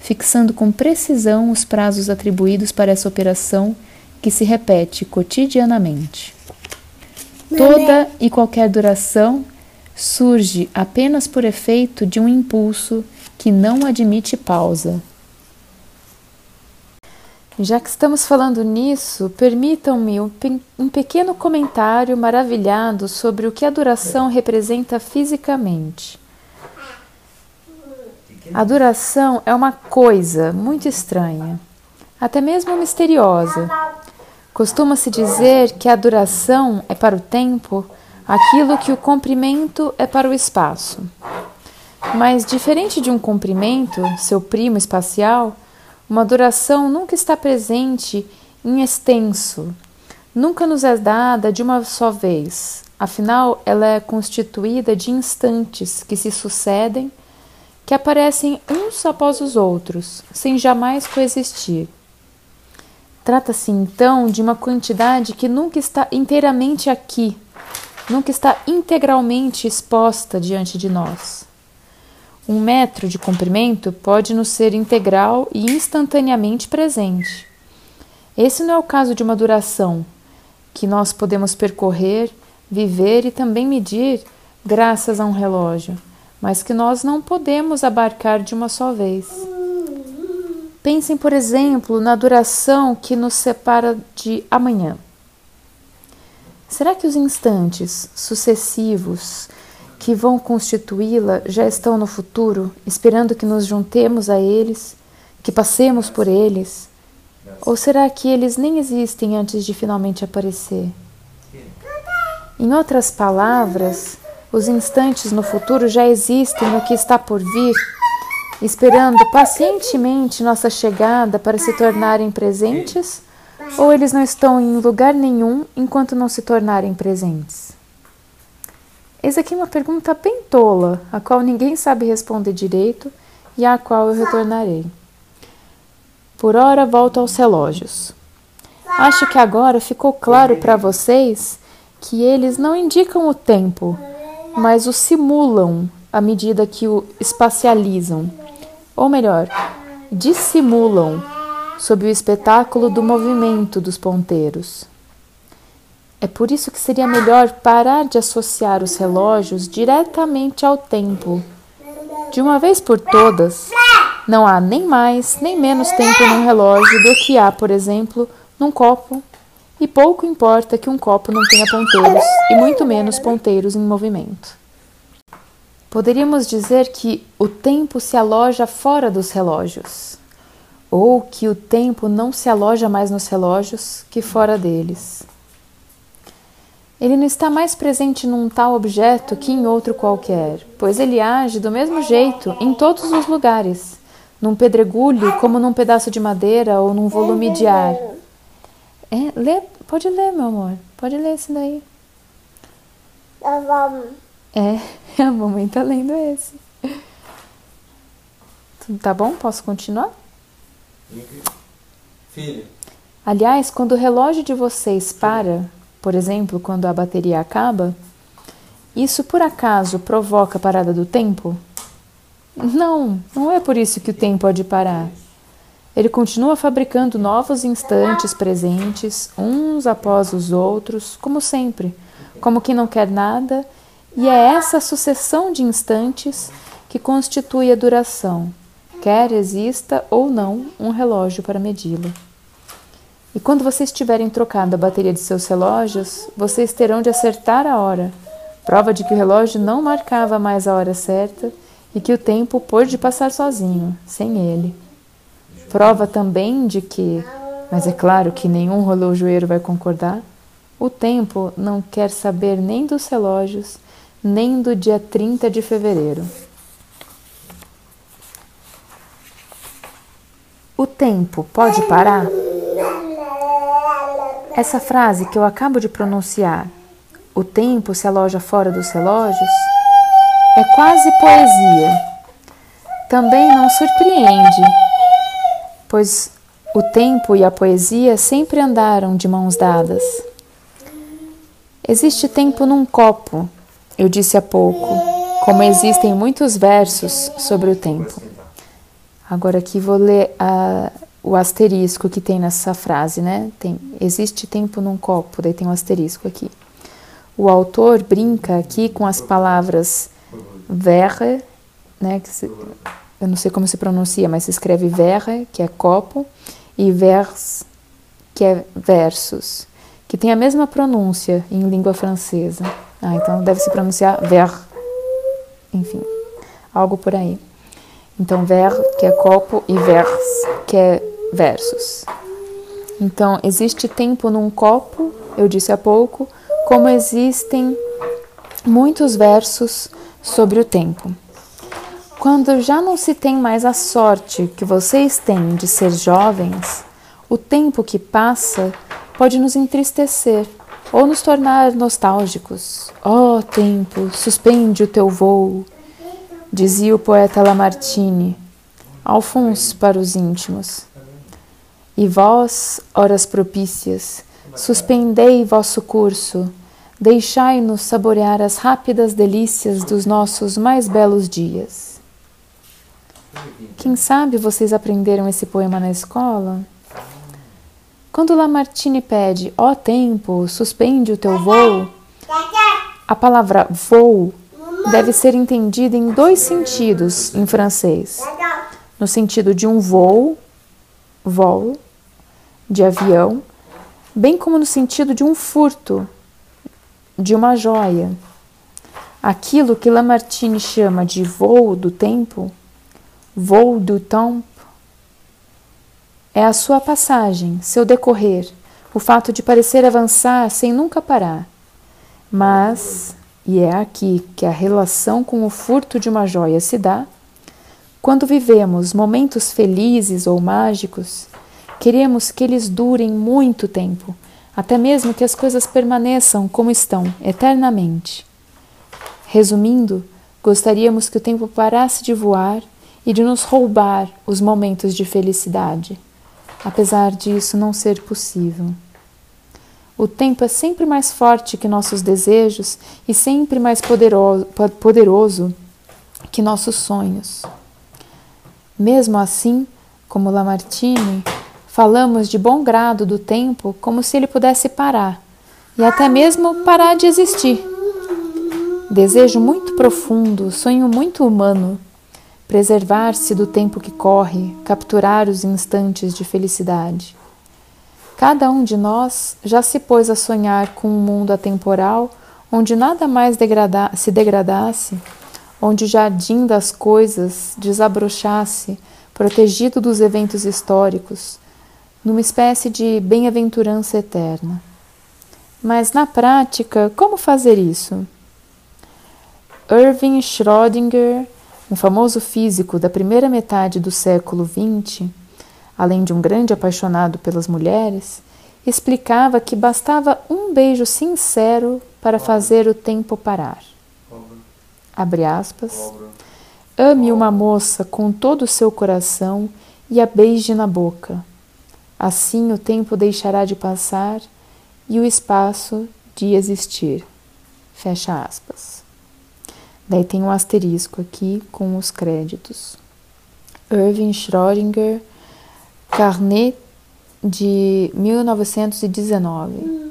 S1: fixando com precisão os prazos atribuídos para essa operação que se repete cotidianamente. Toda e qualquer duração surge apenas por efeito de um impulso que não admite pausa. Já que estamos falando nisso, permitam-me um pequeno comentário maravilhado sobre o que a duração representa fisicamente. A duração é uma coisa muito estranha, até mesmo misteriosa. Costuma-se dizer que a duração é para o tempo aquilo que o comprimento é para o espaço. Mas, diferente de um comprimento, seu primo espacial, uma duração nunca está presente em extenso, nunca nos é dada de uma só vez. Afinal, ela é constituída de instantes que se sucedem, que aparecem uns após os outros, sem jamais coexistir. Trata-se então de uma quantidade que nunca está inteiramente aqui, nunca está integralmente exposta diante de nós. Um metro de comprimento pode nos ser integral e instantaneamente presente. Esse não é o caso de uma duração, que nós podemos percorrer, viver e também medir graças a um relógio, mas que nós não podemos abarcar de uma só vez. Pensem, por exemplo, na duração que nos separa de amanhã. Será que os instantes sucessivos que vão constituí-la já estão no futuro, esperando que nos juntemos a eles, que passemos por eles? Ou será que eles nem existem antes de finalmente aparecer? Em outras palavras, os instantes no futuro já existem no que está por vir, esperando pacientemente nossa chegada para se tornarem presentes? Ou eles não estão em lugar nenhum enquanto não se tornarem presentes? Essa aqui uma pergunta bem tola, a qual ninguém sabe responder direito e à qual eu retornarei. Por ora volto aos relógios. Acho que agora ficou claro para vocês que eles não indicam o tempo, mas o simulam à medida que o espacializam. Ou melhor, dissimulam sob o espetáculo do movimento dos ponteiros. É por isso que seria melhor parar de associar os relógios diretamente ao tempo. De uma vez por todas, não há nem mais nem menos tempo num relógio do que há, por exemplo, num copo, e pouco importa que um copo não tenha ponteiros, e muito menos ponteiros em movimento. Poderíamos dizer que o tempo se aloja fora dos relógios, ou que o tempo não se aloja mais nos relógios que fora deles. Ele não está mais presente num tal objeto que em outro qualquer, pois ele age do mesmo jeito em todos os lugares, num pedregulho como num pedaço de madeira ou num volume de ar. É, lê, pode ler, meu amor, pode ler esse daí. É, a mamãe tá lendo esse. Tá bom? Posso continuar?
S2: Filha.
S1: Aliás, quando o relógio de vocês para, por exemplo, quando a bateria acaba, isso por acaso provoca a parada do tempo? Não, não é por isso que o tempo pode parar. Ele continua fabricando novos instantes presentes, uns após os outros, como sempre, como quem não quer nada, e é essa sucessão de instantes que constitui a duração, quer exista ou não um relógio para medi-la. E quando vocês tiverem trocado a bateria de seus relógios, vocês terão de acertar a hora, prova de que o relógio não marcava mais a hora certa e que o tempo pôde passar sozinho, sem ele. Prova também de que, mas é claro que nenhum relojoeiro vai concordar, o tempo não quer saber nem dos relógios, nem do dia 30 de fevereiro. O tempo pode parar? Essa frase que eu acabo de pronunciar, o tempo se aloja fora dos relógios, é quase poesia. Também não surpreende, pois o tempo e a poesia sempre andaram de mãos dadas. Existe tempo num copo, eu disse há pouco, como existem muitos versos sobre o tempo. Agora aqui vou ler a o asterisco que tem nessa frase, né? Tem existe tempo num copo, daí tem um asterisco aqui. O autor brinca aqui com as palavras verre, né? Se, eu não sei como se pronuncia, mas se escreve verre, que é copo, e vers, que é versos, que tem a mesma pronúncia em língua francesa. Ah, então deve se pronunciar ver, enfim, algo por aí. Então, ver, que é copo, e vers, que é versos. Então, existe tempo num copo, eu disse há pouco, como existem muitos versos sobre o tempo. Quando já não se tem mais a sorte que vocês têm de ser jovens, o tempo que passa pode nos entristecer ou nos tornar nostálgicos. Oh, tempo, suspende o teu voo dizia o poeta Lamartine, Alphonse para os íntimos. E vós, horas propícias, suspendei vosso curso, deixai-nos saborear as rápidas delícias dos nossos mais belos dias. Quem sabe vocês aprenderam esse poema na escola? Quando Lamartine pede, ó oh, tempo, suspende o teu voo, a palavra voo deve ser entendida em dois sentidos em francês: no sentido de um voo, voo, de avião, bem como no sentido de um furto, de uma joia. Aquilo que Lamartine chama de voo do tempo, voo do tempo, é a sua passagem, seu decorrer, o fato de parecer avançar sem nunca parar. Mas e é aqui que a relação com o furto de uma joia se dá. Quando vivemos momentos felizes ou mágicos, queremos que eles durem muito tempo, até mesmo que as coisas permaneçam como estão, eternamente. Resumindo, gostaríamos que o tempo parasse de voar e de nos roubar os momentos de felicidade, apesar disso não ser possível. O tempo é sempre mais forte que nossos desejos e sempre mais poderoso, poderoso que nossos sonhos. Mesmo assim, como Lamartine, falamos de bom grado do tempo como se ele pudesse parar e até mesmo parar de existir. Desejo muito profundo, sonho muito humano, preservar-se do tempo que corre, capturar os instantes de felicidade. Cada um de nós já se pôs a sonhar com um mundo atemporal onde nada mais degrada se degradasse, onde o jardim das coisas desabrochasse, protegido dos eventos históricos, numa espécie de bem-aventurança eterna. Mas na prática, como fazer isso? Irving Schrödinger, um famoso físico da primeira metade do século XX, além de um grande apaixonado pelas mulheres, explicava que bastava um beijo sincero para fazer o tempo parar. Abre aspas. Ame uma moça com todo o seu coração e a beije na boca. Assim o tempo deixará de passar e o espaço de existir. Fecha aspas. Daí tem um asterisco aqui com os créditos. Irving Schrödinger Carnet de 1919.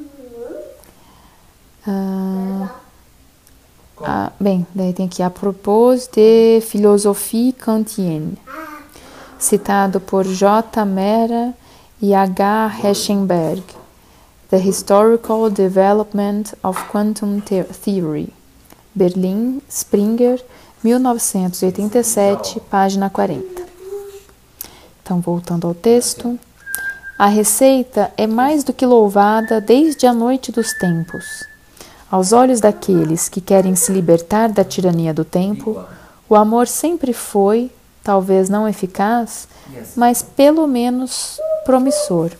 S1: Ah, ah, bem, daí tem aqui a propos de philosophie kantienne, citado por J. Mera e H. Heschenberg, The Historical Development of Quantum Theory, Berlim, Springer, 1987, página 40. Então, voltando ao texto, a receita é mais do que louvada desde a noite dos tempos. Aos olhos daqueles que querem se libertar da tirania do tempo, o amor sempre foi, talvez não eficaz, mas pelo menos promissor.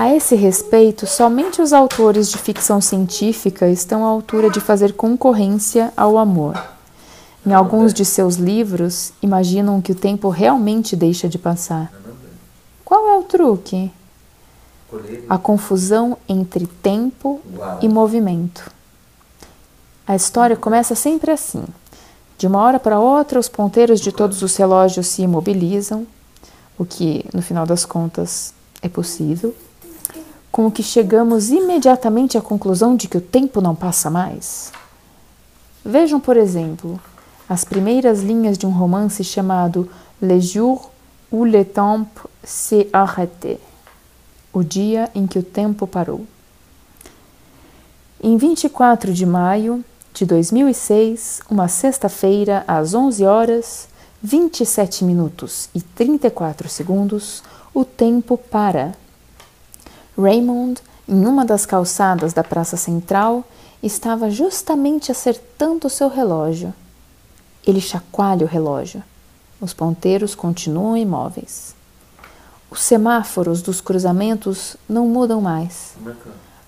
S1: A esse respeito, somente os autores de ficção científica estão à altura de fazer concorrência ao amor. Em alguns de seus livros, imaginam que o tempo realmente deixa de passar. Qual é o truque? A confusão entre tempo e movimento. A história começa sempre assim. De uma hora para outra, os ponteiros de todos os relógios se imobilizam, o que, no final das contas, é possível, com o que chegamos imediatamente à conclusão de que o tempo não passa mais. Vejam, por exemplo, as primeiras linhas de um romance chamado Le jour où le temps s'est arrêté o dia em que o tempo parou. Em 24 de maio de 2006, uma sexta-feira, às 11 horas, 27 minutos e 34 segundos, o tempo para. Raymond, em uma das calçadas da Praça Central, estava justamente acertando seu relógio ele chacoalha o relógio. Os ponteiros continuam imóveis. Os semáforos dos cruzamentos não mudam mais.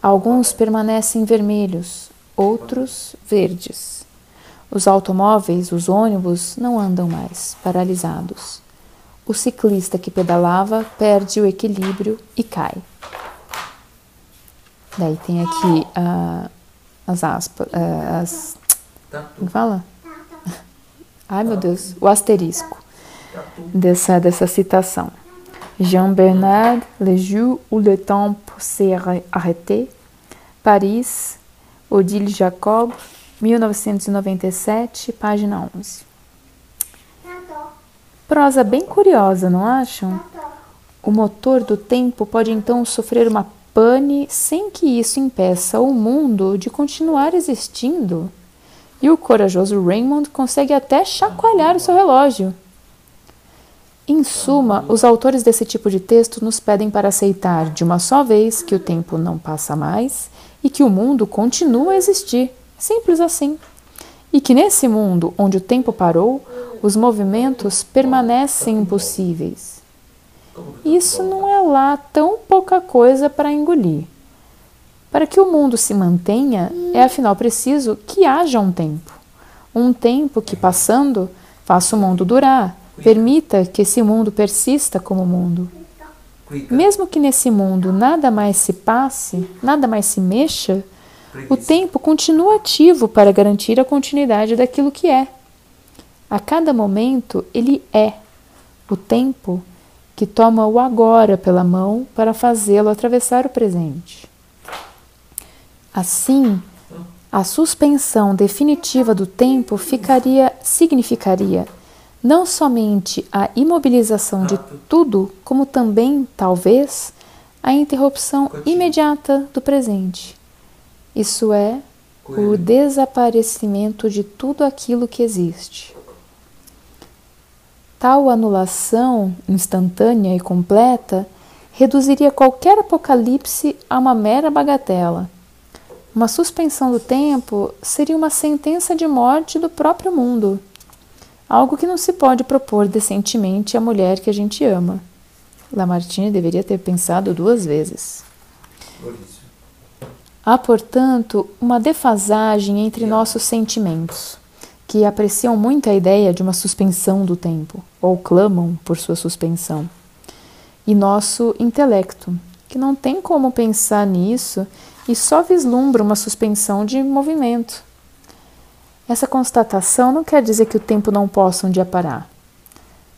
S1: Alguns permanecem vermelhos, outros verdes. Os automóveis, os ônibus não andam mais, paralisados. O ciclista que pedalava perde o equilíbrio e cai. Daí tem aqui uh, as aspas, uh, as. Como fala? Ai meu Deus, o asterisco dessa, dessa citação. Jean Bernard, Le jour où le temps s'est arrêté, Paris, Odile Jacob, 1997, página 11. Prosa bem curiosa, não acham? O motor do tempo pode então sofrer uma pane sem que isso impeça o mundo de continuar existindo. E o corajoso Raymond consegue até chacoalhar o seu relógio. Em suma, os autores desse tipo de texto nos pedem para aceitar de uma só vez que o tempo não passa mais e que o mundo continua a existir, simples assim. E que nesse mundo onde o tempo parou, os movimentos permanecem impossíveis. Isso não é lá tão pouca coisa para engolir. Para que o mundo se mantenha, é afinal preciso que haja um tempo. Um tempo que, passando, faça o mundo durar, permita que esse mundo persista como mundo. Mesmo que nesse mundo nada mais se passe, nada mais se mexa, o tempo continua ativo para garantir a continuidade daquilo que é. A cada momento ele é. O tempo que toma o agora pela mão para fazê-lo atravessar o presente. Assim, a suspensão definitiva do tempo ficaria significaria não somente a imobilização de tudo, como também, talvez, a interrupção imediata do presente. Isso é, o desaparecimento de tudo aquilo que existe. Tal anulação instantânea e completa reduziria qualquer apocalipse a uma mera bagatela. Uma suspensão do tempo seria uma sentença de morte do próprio mundo algo que não se pode propor decentemente à mulher que a gente ama. Lamartine deveria ter pensado duas vezes. Há, portanto, uma defasagem entre nossos sentimentos, que apreciam muito a ideia de uma suspensão do tempo, ou clamam por sua suspensão, e nosso intelecto, que não tem como pensar nisso e só vislumbra uma suspensão de movimento essa constatação não quer dizer que o tempo não possa um dia parar.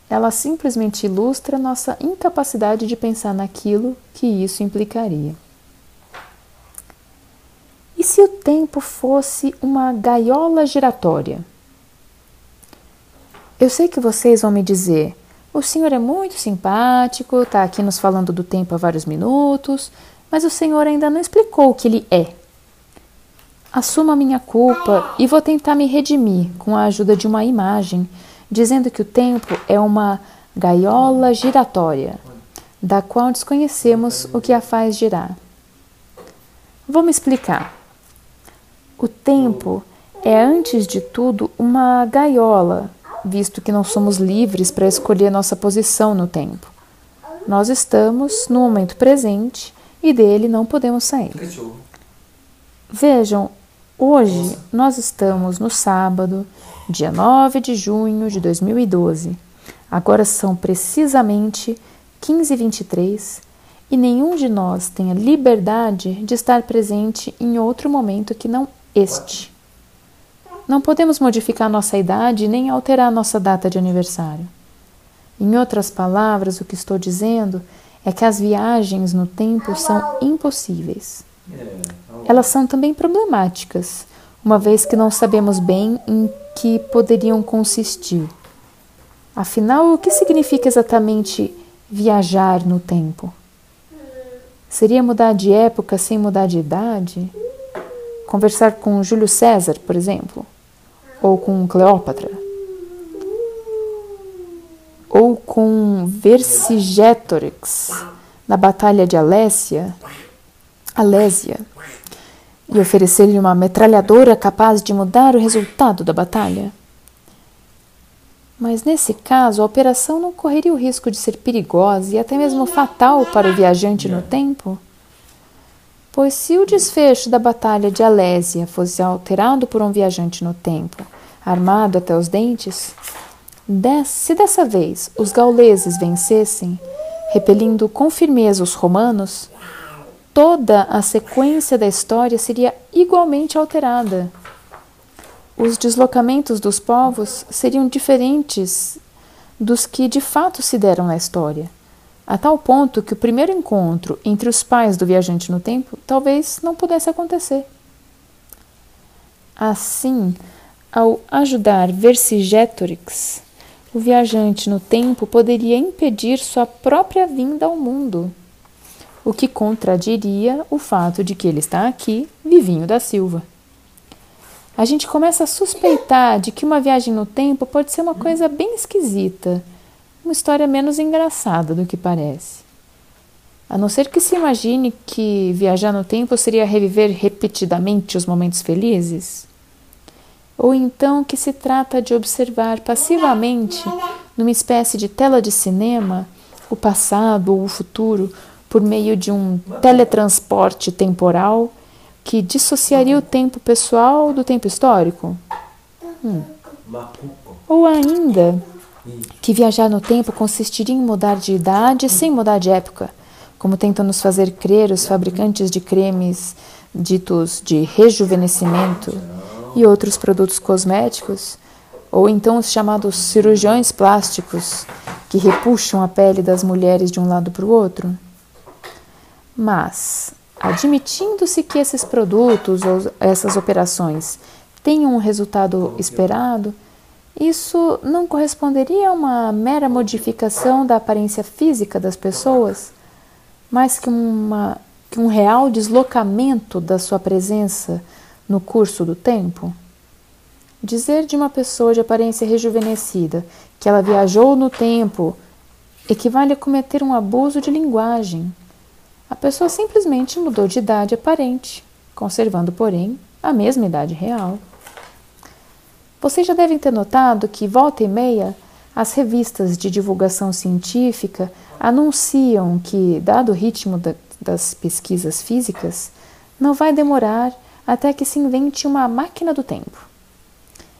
S1: Ela simplesmente ilustra nossa incapacidade de pensar naquilo que isso implicaria. E se o tempo fosse uma gaiola giratória? Eu sei que vocês vão me dizer: o senhor é muito simpático, está aqui nos falando do tempo há vários minutos, mas o senhor ainda não explicou o que ele é. Assumo a minha culpa e vou tentar me redimir com a ajuda de uma imagem, dizendo que o tempo é uma gaiola giratória, da qual desconhecemos o que a faz girar. Vou me explicar. O tempo é, antes de tudo, uma gaiola, visto que não somos livres para escolher nossa posição no tempo. Nós estamos no momento presente e dele não podemos sair. Vejam, Hoje nós estamos no sábado, dia 9 de junho de 2012. Agora são precisamente 15h23 e nenhum de nós tem a liberdade de estar presente em outro momento que não este. Não podemos modificar nossa idade nem alterar nossa data de aniversário. Em outras palavras, o que estou dizendo é que as viagens no tempo são impossíveis. Elas são também problemáticas, uma vez que não sabemos bem em que poderiam consistir. Afinal, o que significa exatamente viajar no tempo? Seria mudar de época sem mudar de idade? Conversar com Júlio César, por exemplo? Ou com Cleópatra? Ou com Vercingétorix na Batalha de Alésia? Alésia e oferecer-lhe uma metralhadora capaz de mudar o resultado da batalha. Mas nesse caso, a operação não correria o risco de ser perigosa e até mesmo fatal para o viajante no tempo? Pois se o desfecho da batalha de Alésia fosse alterado por um viajante no tempo, armado até os dentes, se dessa vez os gauleses vencessem, repelindo com firmeza os romanos, toda a sequência da história seria igualmente alterada. Os deslocamentos dos povos seriam diferentes dos que de fato se deram na história, a tal ponto que o primeiro encontro entre os pais do viajante no tempo talvez não pudesse acontecer. Assim, ao ajudar Vercingétorix, o viajante no tempo poderia impedir sua própria vinda ao mundo o que contradiria o fato de que ele está aqui, Vivinho da Silva. A gente começa a suspeitar de que uma viagem no tempo pode ser uma coisa bem esquisita, uma história menos engraçada do que parece. A não ser que se imagine que viajar no tempo seria reviver repetidamente os momentos felizes. Ou então que se trata de observar passivamente, numa espécie de tela de cinema, o passado ou o futuro por meio de um teletransporte temporal que dissociaria o tempo pessoal do tempo histórico? Hum. Ou ainda que viajar no tempo consistiria em mudar de idade sem mudar de época, como tentam nos fazer crer os fabricantes de cremes ditos de rejuvenescimento e outros produtos cosméticos, ou então os chamados cirurgiões plásticos, que repuxam a pele das mulheres de um lado para o outro? Mas, admitindo-se que esses produtos ou essas operações tenham um resultado esperado, isso não corresponderia a uma mera modificação da aparência física das pessoas, mais que, uma, que um real deslocamento da sua presença no curso do tempo? Dizer de uma pessoa de aparência rejuvenescida que ela viajou no tempo equivale a cometer um abuso de linguagem. A pessoa simplesmente mudou de idade aparente, conservando, porém, a mesma idade real. Vocês já devem ter notado que, volta e meia, as revistas de divulgação científica anunciam que, dado o ritmo da, das pesquisas físicas, não vai demorar até que se invente uma máquina do tempo.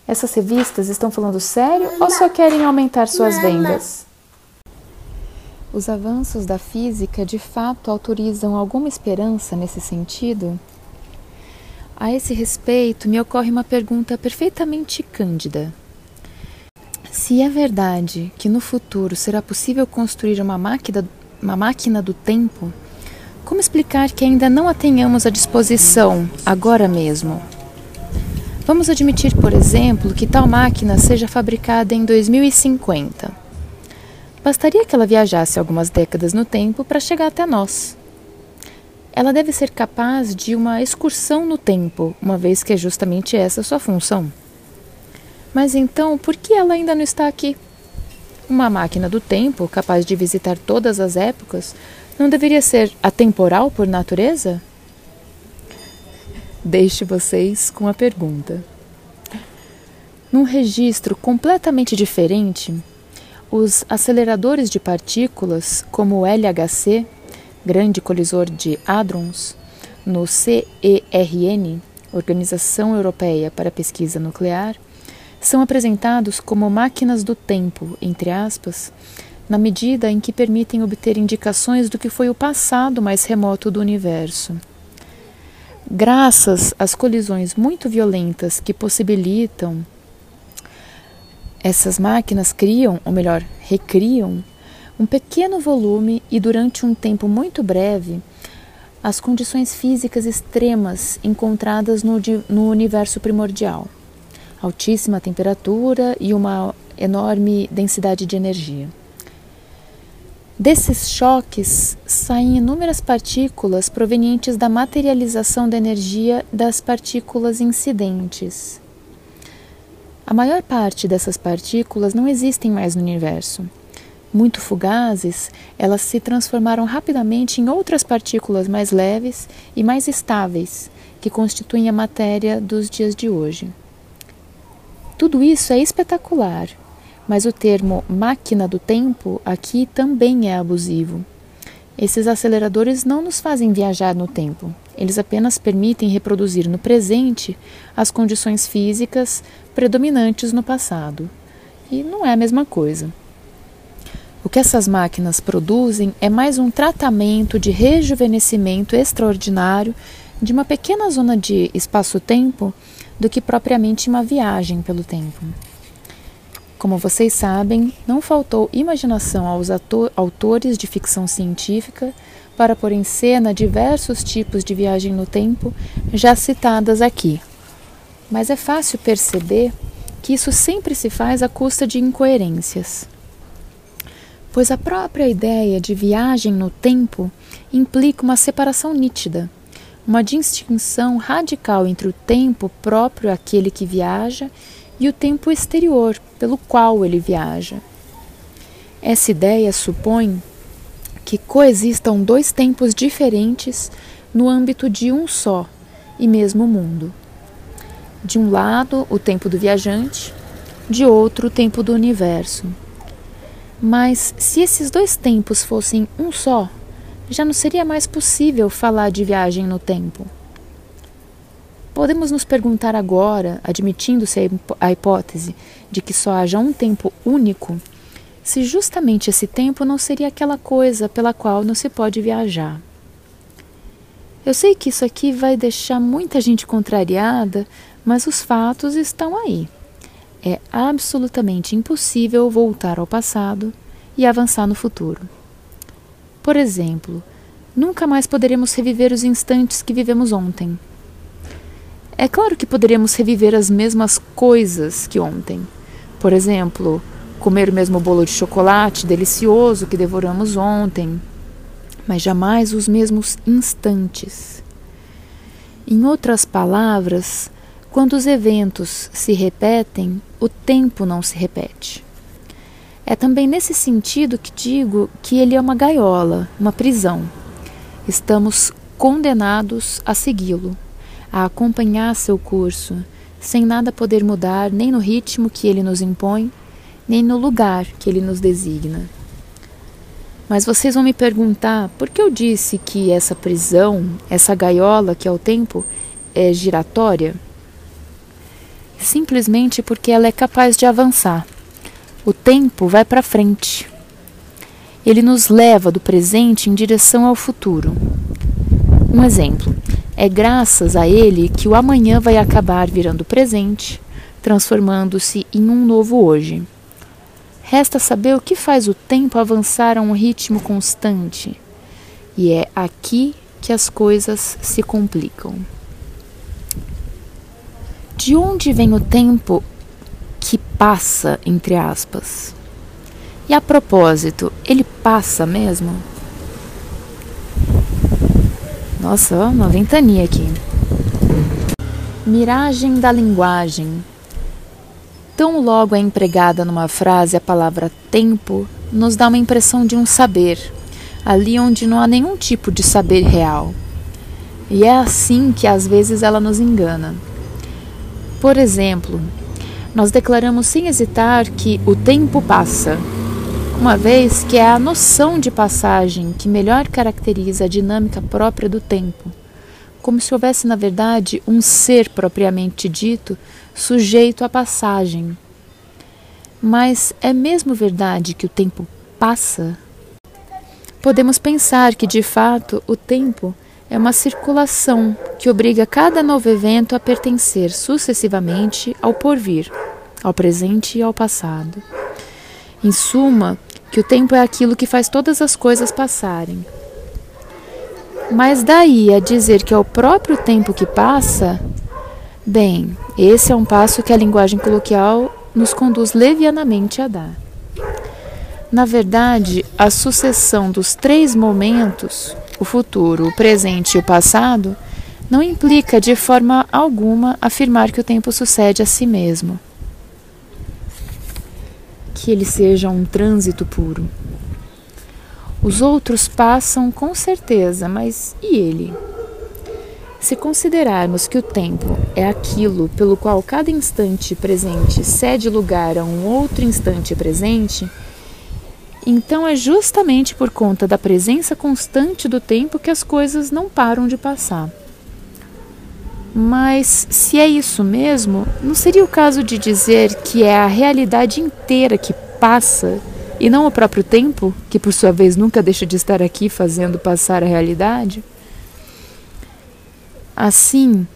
S1: Essas revistas estão falando sério ou só querem aumentar suas vendas? Os avanços da física de fato autorizam alguma esperança nesse sentido? A esse respeito, me ocorre uma pergunta perfeitamente cândida. Se é verdade que no futuro será possível construir uma máquina, uma máquina do tempo, como explicar que ainda não a tenhamos à disposição agora mesmo? Vamos admitir, por exemplo, que tal máquina seja fabricada em 2050. Bastaria que ela viajasse algumas décadas no tempo para chegar até nós ela deve ser capaz de uma excursão no tempo, uma vez que é justamente essa sua função. Mas então, por que ela ainda não está aqui? Uma máquina do tempo, capaz de visitar todas as épocas, não deveria ser atemporal por natureza? Deixe vocês com a pergunta. Num registro completamente diferente, os aceleradores de partículas, como o LHC, grande colisor de hadrons, no CERN, Organização Europeia para a Pesquisa Nuclear, são apresentados como máquinas do tempo, entre aspas, na medida em que permitem obter indicações do que foi o passado mais remoto do universo. Graças às colisões muito violentas que possibilitam, essas máquinas criam, ou melhor, recriam, um pequeno volume e durante um tempo muito breve as condições físicas extremas encontradas no, no universo primordial, altíssima temperatura e uma enorme densidade de energia. Desses choques saem inúmeras partículas provenientes da materialização da energia das partículas incidentes. A maior parte dessas partículas não existem mais no universo muito fugazes, elas se transformaram rapidamente em outras partículas mais leves e mais estáveis, que constituem a matéria dos dias de hoje. Tudo isso é espetacular, mas o termo máquina do tempo aqui também é abusivo. Esses aceleradores não nos fazem viajar no tempo, eles apenas permitem reproduzir no presente as condições físicas predominantes no passado. E não é a mesma coisa. O que essas máquinas produzem é mais um tratamento de rejuvenescimento extraordinário de uma pequena zona de espaço-tempo do que propriamente uma viagem pelo tempo. Como vocês sabem, não faltou imaginação aos autores de ficção científica para pôr em cena diversos tipos de viagem no tempo já citadas aqui. Mas é fácil perceber que isso sempre se faz à custa de incoerências pois a própria ideia de viagem no tempo implica uma separação nítida, uma distinção radical entre o tempo próprio àquele que viaja e o tempo exterior pelo qual ele viaja. Essa ideia supõe que coexistam dois tempos diferentes no âmbito de um só e mesmo mundo. De um lado, o tempo do viajante, de outro, o tempo do universo. Mas se esses dois tempos fossem um só, já não seria mais possível falar de viagem no tempo. Podemos nos perguntar agora, admitindo-se a hipótese de que só haja um tempo único, se justamente esse tempo não seria aquela coisa pela qual não se pode viajar. Eu sei que isso aqui vai deixar muita gente contrariada, mas os fatos estão aí. É absolutamente impossível voltar ao passado e avançar no futuro. Por exemplo, nunca mais poderemos reviver os instantes que vivemos ontem. É claro que poderemos reviver as mesmas coisas que ontem. Por exemplo, comer o mesmo bolo de chocolate delicioso que devoramos ontem, mas jamais os mesmos instantes. Em outras palavras, quando os eventos se repetem, o tempo não se repete. É também nesse sentido que digo que ele é uma gaiola, uma prisão. Estamos condenados a segui-lo, a acompanhar seu curso, sem nada poder mudar nem no ritmo que ele nos impõe, nem no lugar que ele nos designa. Mas vocês vão me perguntar por que eu disse que essa prisão, essa gaiola que é o tempo, é giratória? Simplesmente porque ela é capaz de avançar. O tempo vai para frente. Ele nos leva do presente em direção ao futuro. Um exemplo: é graças a ele que o amanhã vai acabar virando presente, transformando-se em um novo hoje. Resta saber o que faz o tempo avançar a um ritmo constante. E é aqui que as coisas se complicam. De onde vem o tempo que passa, entre aspas? E a propósito, ele passa mesmo? Nossa, uma ventania aqui. Miragem da linguagem Tão logo é empregada numa frase a palavra tempo, nos dá uma impressão de um saber, ali onde não há nenhum tipo de saber real. E é assim que às vezes ela nos engana. Por exemplo, nós declaramos sem hesitar que o tempo passa, uma vez que é a noção de passagem que melhor caracteriza a dinâmica própria do tempo, como se houvesse, na verdade, um ser propriamente dito sujeito à passagem. Mas é mesmo verdade que o tempo passa? Podemos pensar que, de fato, o tempo é uma circulação que obriga cada novo evento a pertencer sucessivamente ao porvir, ao presente e ao passado. Em suma, que o tempo é aquilo que faz todas as coisas passarem. Mas daí a dizer que é o próprio tempo que passa, Bem, esse é um passo que a linguagem coloquial nos conduz levianamente a dar. Na verdade, a sucessão dos três momentos, o futuro, o presente e o passado, não implica de forma alguma afirmar que o tempo sucede a si mesmo. Que ele seja um trânsito puro. Os outros passam com certeza, mas e ele? Se considerarmos que o tempo é aquilo pelo qual cada instante presente cede lugar a um outro instante presente, então é justamente por conta da presença constante do tempo que as coisas não param de passar. Mas se é isso mesmo, não seria o caso de dizer que é a realidade inteira que passa e não o próprio tempo, que por sua vez nunca deixa de estar aqui fazendo passar a realidade? Assim,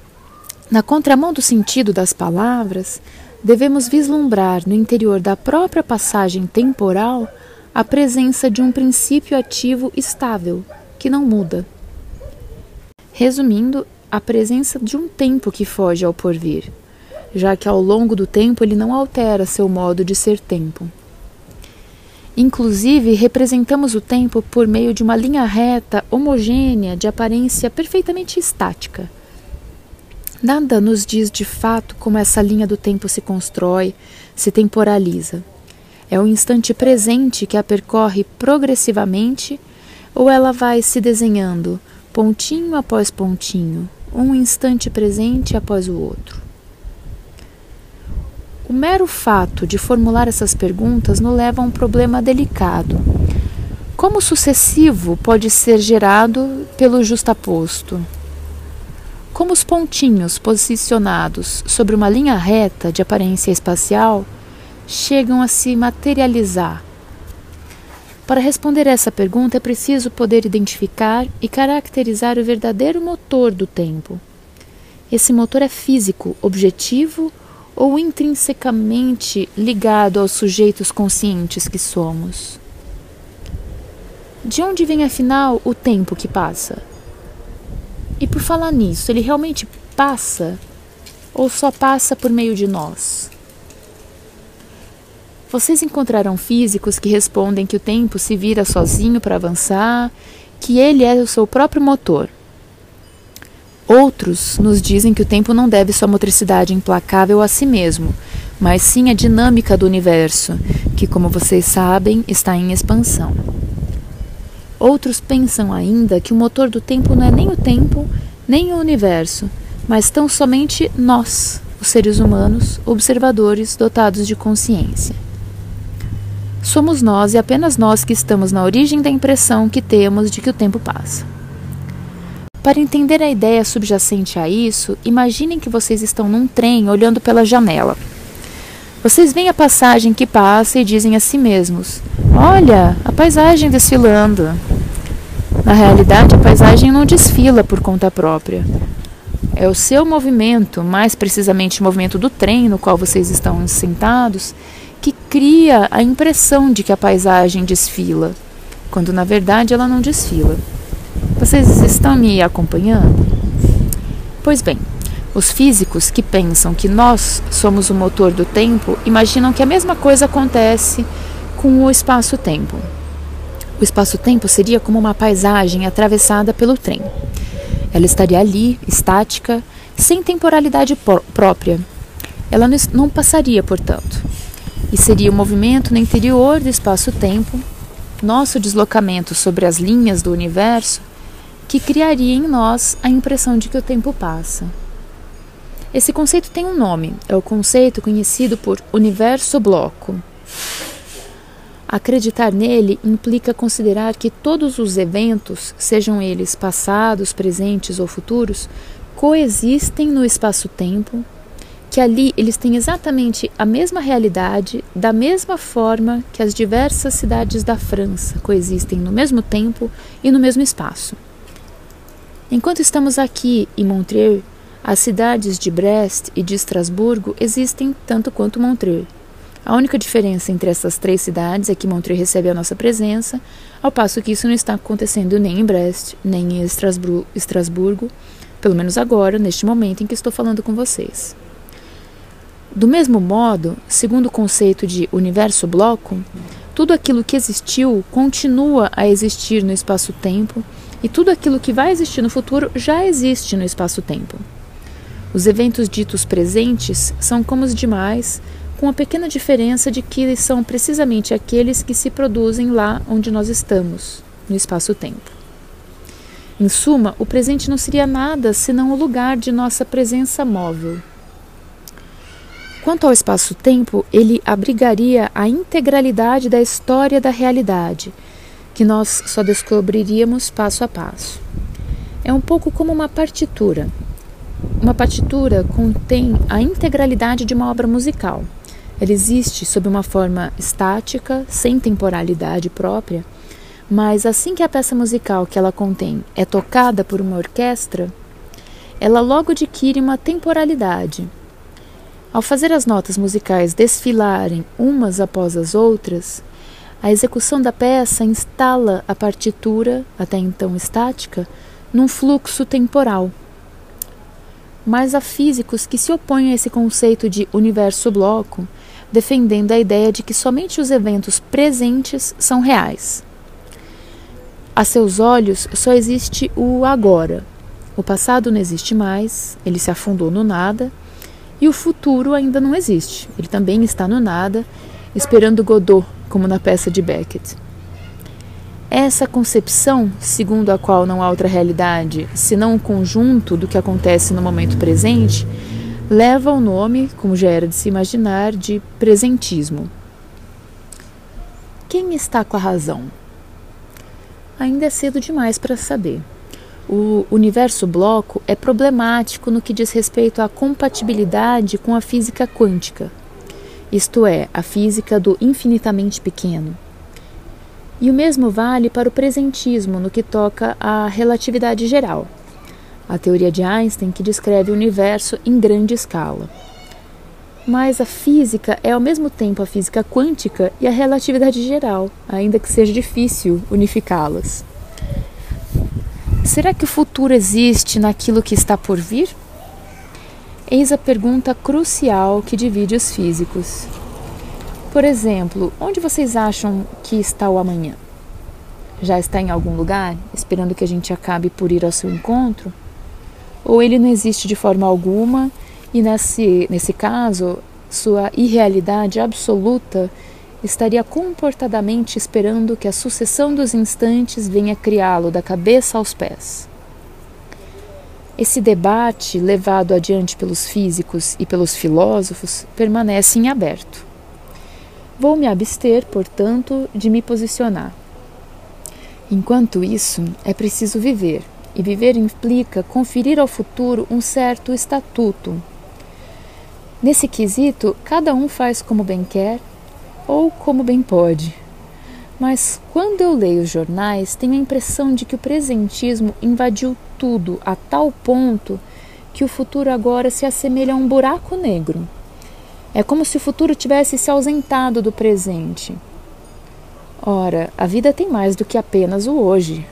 S1: na contramão do sentido das palavras, devemos vislumbrar no interior da própria passagem temporal a presença de um princípio ativo estável, que não muda. Resumindo, a presença de um tempo que foge ao porvir, já que ao longo do tempo ele não altera seu modo de ser tempo. Inclusive, representamos o tempo por meio de uma linha reta, homogênea, de aparência perfeitamente estática. Nada nos diz de fato como essa linha do tempo se constrói, se temporaliza. É o instante presente que a percorre progressivamente ou ela vai se desenhando, pontinho após pontinho, um instante presente após o outro? O mero fato de formular essas perguntas nos leva a um problema delicado. Como sucessivo pode ser gerado pelo justaposto? como os pontinhos posicionados sobre uma linha reta de aparência espacial chegam a se materializar. Para responder essa pergunta é preciso poder identificar e caracterizar o verdadeiro motor do tempo. Esse motor é físico, objetivo ou intrinsecamente ligado aos sujeitos conscientes que somos? De onde vem afinal o tempo que passa? E por falar nisso, ele realmente passa ou só passa por meio de nós? Vocês encontrarão físicos que respondem que o tempo se vira sozinho para avançar, que ele é o seu próprio motor. Outros nos dizem que o tempo não deve sua motricidade implacável a si mesmo, mas sim a dinâmica do universo, que, como vocês sabem, está em expansão. Outros pensam ainda que o motor do tempo não é nem o tempo, nem o universo, mas tão somente nós, os seres humanos, observadores dotados de consciência. Somos nós e apenas nós que estamos na origem da impressão que temos de que o tempo passa. Para entender a ideia subjacente a isso, imaginem que vocês estão num trem olhando pela janela. Vocês veem a passagem que passa e dizem a si mesmos: Olha, a paisagem desfilando. Na realidade, a paisagem não desfila por conta própria. É o seu movimento, mais precisamente o movimento do trem no qual vocês estão sentados, que cria a impressão de que a paisagem desfila, quando na verdade ela não desfila. Vocês estão me acompanhando? Pois bem, os físicos que pensam que nós somos o motor do tempo imaginam que a mesma coisa acontece com o espaço-tempo. O espaço-tempo seria como uma paisagem atravessada pelo trem. Ela estaria ali, estática, sem temporalidade própria. Ela não passaria, portanto. E seria o movimento no interior do espaço-tempo, nosso deslocamento sobre as linhas do universo, que criaria em nós a impressão de que o tempo passa. Esse conceito tem um nome, é o conceito conhecido por universo bloco. Acreditar nele implica considerar que todos os eventos, sejam eles passados, presentes ou futuros, coexistem no espaço-tempo, que ali eles têm exatamente a mesma realidade, da mesma forma que as diversas cidades da França coexistem no mesmo tempo e no mesmo espaço. Enquanto estamos aqui em Montreux, as cidades de Brest e de Estrasburgo existem tanto quanto Montreux. A única diferença entre essas três cidades é que Montreux recebe a nossa presença, ao passo que isso não está acontecendo nem em Brest, nem em Estrasburgo, pelo menos agora, neste momento em que estou falando com vocês. Do mesmo modo, segundo o conceito de universo-bloco, tudo aquilo que existiu continua a existir no espaço-tempo e tudo aquilo que vai existir no futuro já existe no espaço-tempo. Os eventos ditos presentes são como os demais, com a pequena diferença de que são precisamente aqueles que se produzem lá onde nós estamos, no espaço-tempo. Em suma, o presente não seria nada senão o lugar de nossa presença móvel. Quanto ao espaço-tempo, ele abrigaria a integralidade da história da realidade, que nós só descobriríamos passo a passo. É um pouco como uma partitura. Uma partitura contém a integralidade de uma obra musical. Ela existe sob uma forma estática, sem temporalidade própria, mas assim que a peça musical que ela contém é tocada por uma orquestra, ela logo adquire uma temporalidade. Ao fazer as notas musicais desfilarem umas após as outras, a execução da peça instala a partitura, até então estática, num fluxo temporal mas há físicos que se opõem a esse conceito de universo-bloco, defendendo a ideia de que somente os eventos presentes são reais. A seus olhos só existe o agora. O passado não existe mais, ele se afundou no nada, e o futuro ainda não existe, ele também está no nada, esperando Godot, como na peça de Beckett. Essa concepção, segundo a qual não há outra realidade senão um conjunto do que acontece no momento presente, leva o nome, como já era de se imaginar, de presentismo. Quem está com a razão? Ainda é cedo demais para saber. O universo bloco é problemático no que diz respeito à compatibilidade com a física quântica, isto é, a física do infinitamente pequeno. E o mesmo vale para o presentismo no que toca à relatividade geral, a teoria de Einstein que descreve o universo em grande escala. Mas a física é ao mesmo tempo a física quântica e a relatividade geral, ainda que seja difícil unificá-las. Será que o futuro existe naquilo que está por vir? Eis a pergunta crucial que divide os físicos. Por exemplo, onde vocês acham que está o amanhã? Já está em algum lugar, esperando que a gente acabe por ir ao seu encontro? Ou ele não existe de forma alguma e, nesse, nesse caso, sua irrealidade absoluta estaria comportadamente esperando que a sucessão dos instantes venha criá-lo da cabeça aos pés. Esse debate, levado adiante pelos físicos e pelos filósofos, permanece em aberto. Vou me abster, portanto, de me posicionar. Enquanto isso, é preciso viver, e viver implica conferir ao futuro um certo estatuto. Nesse quesito, cada um faz como bem quer ou como bem pode. Mas quando eu leio os jornais, tenho a impressão de que o presentismo invadiu tudo a tal ponto que o futuro agora se assemelha a um buraco negro. É como se o futuro tivesse se ausentado do presente. Ora, a vida tem mais do que apenas o hoje.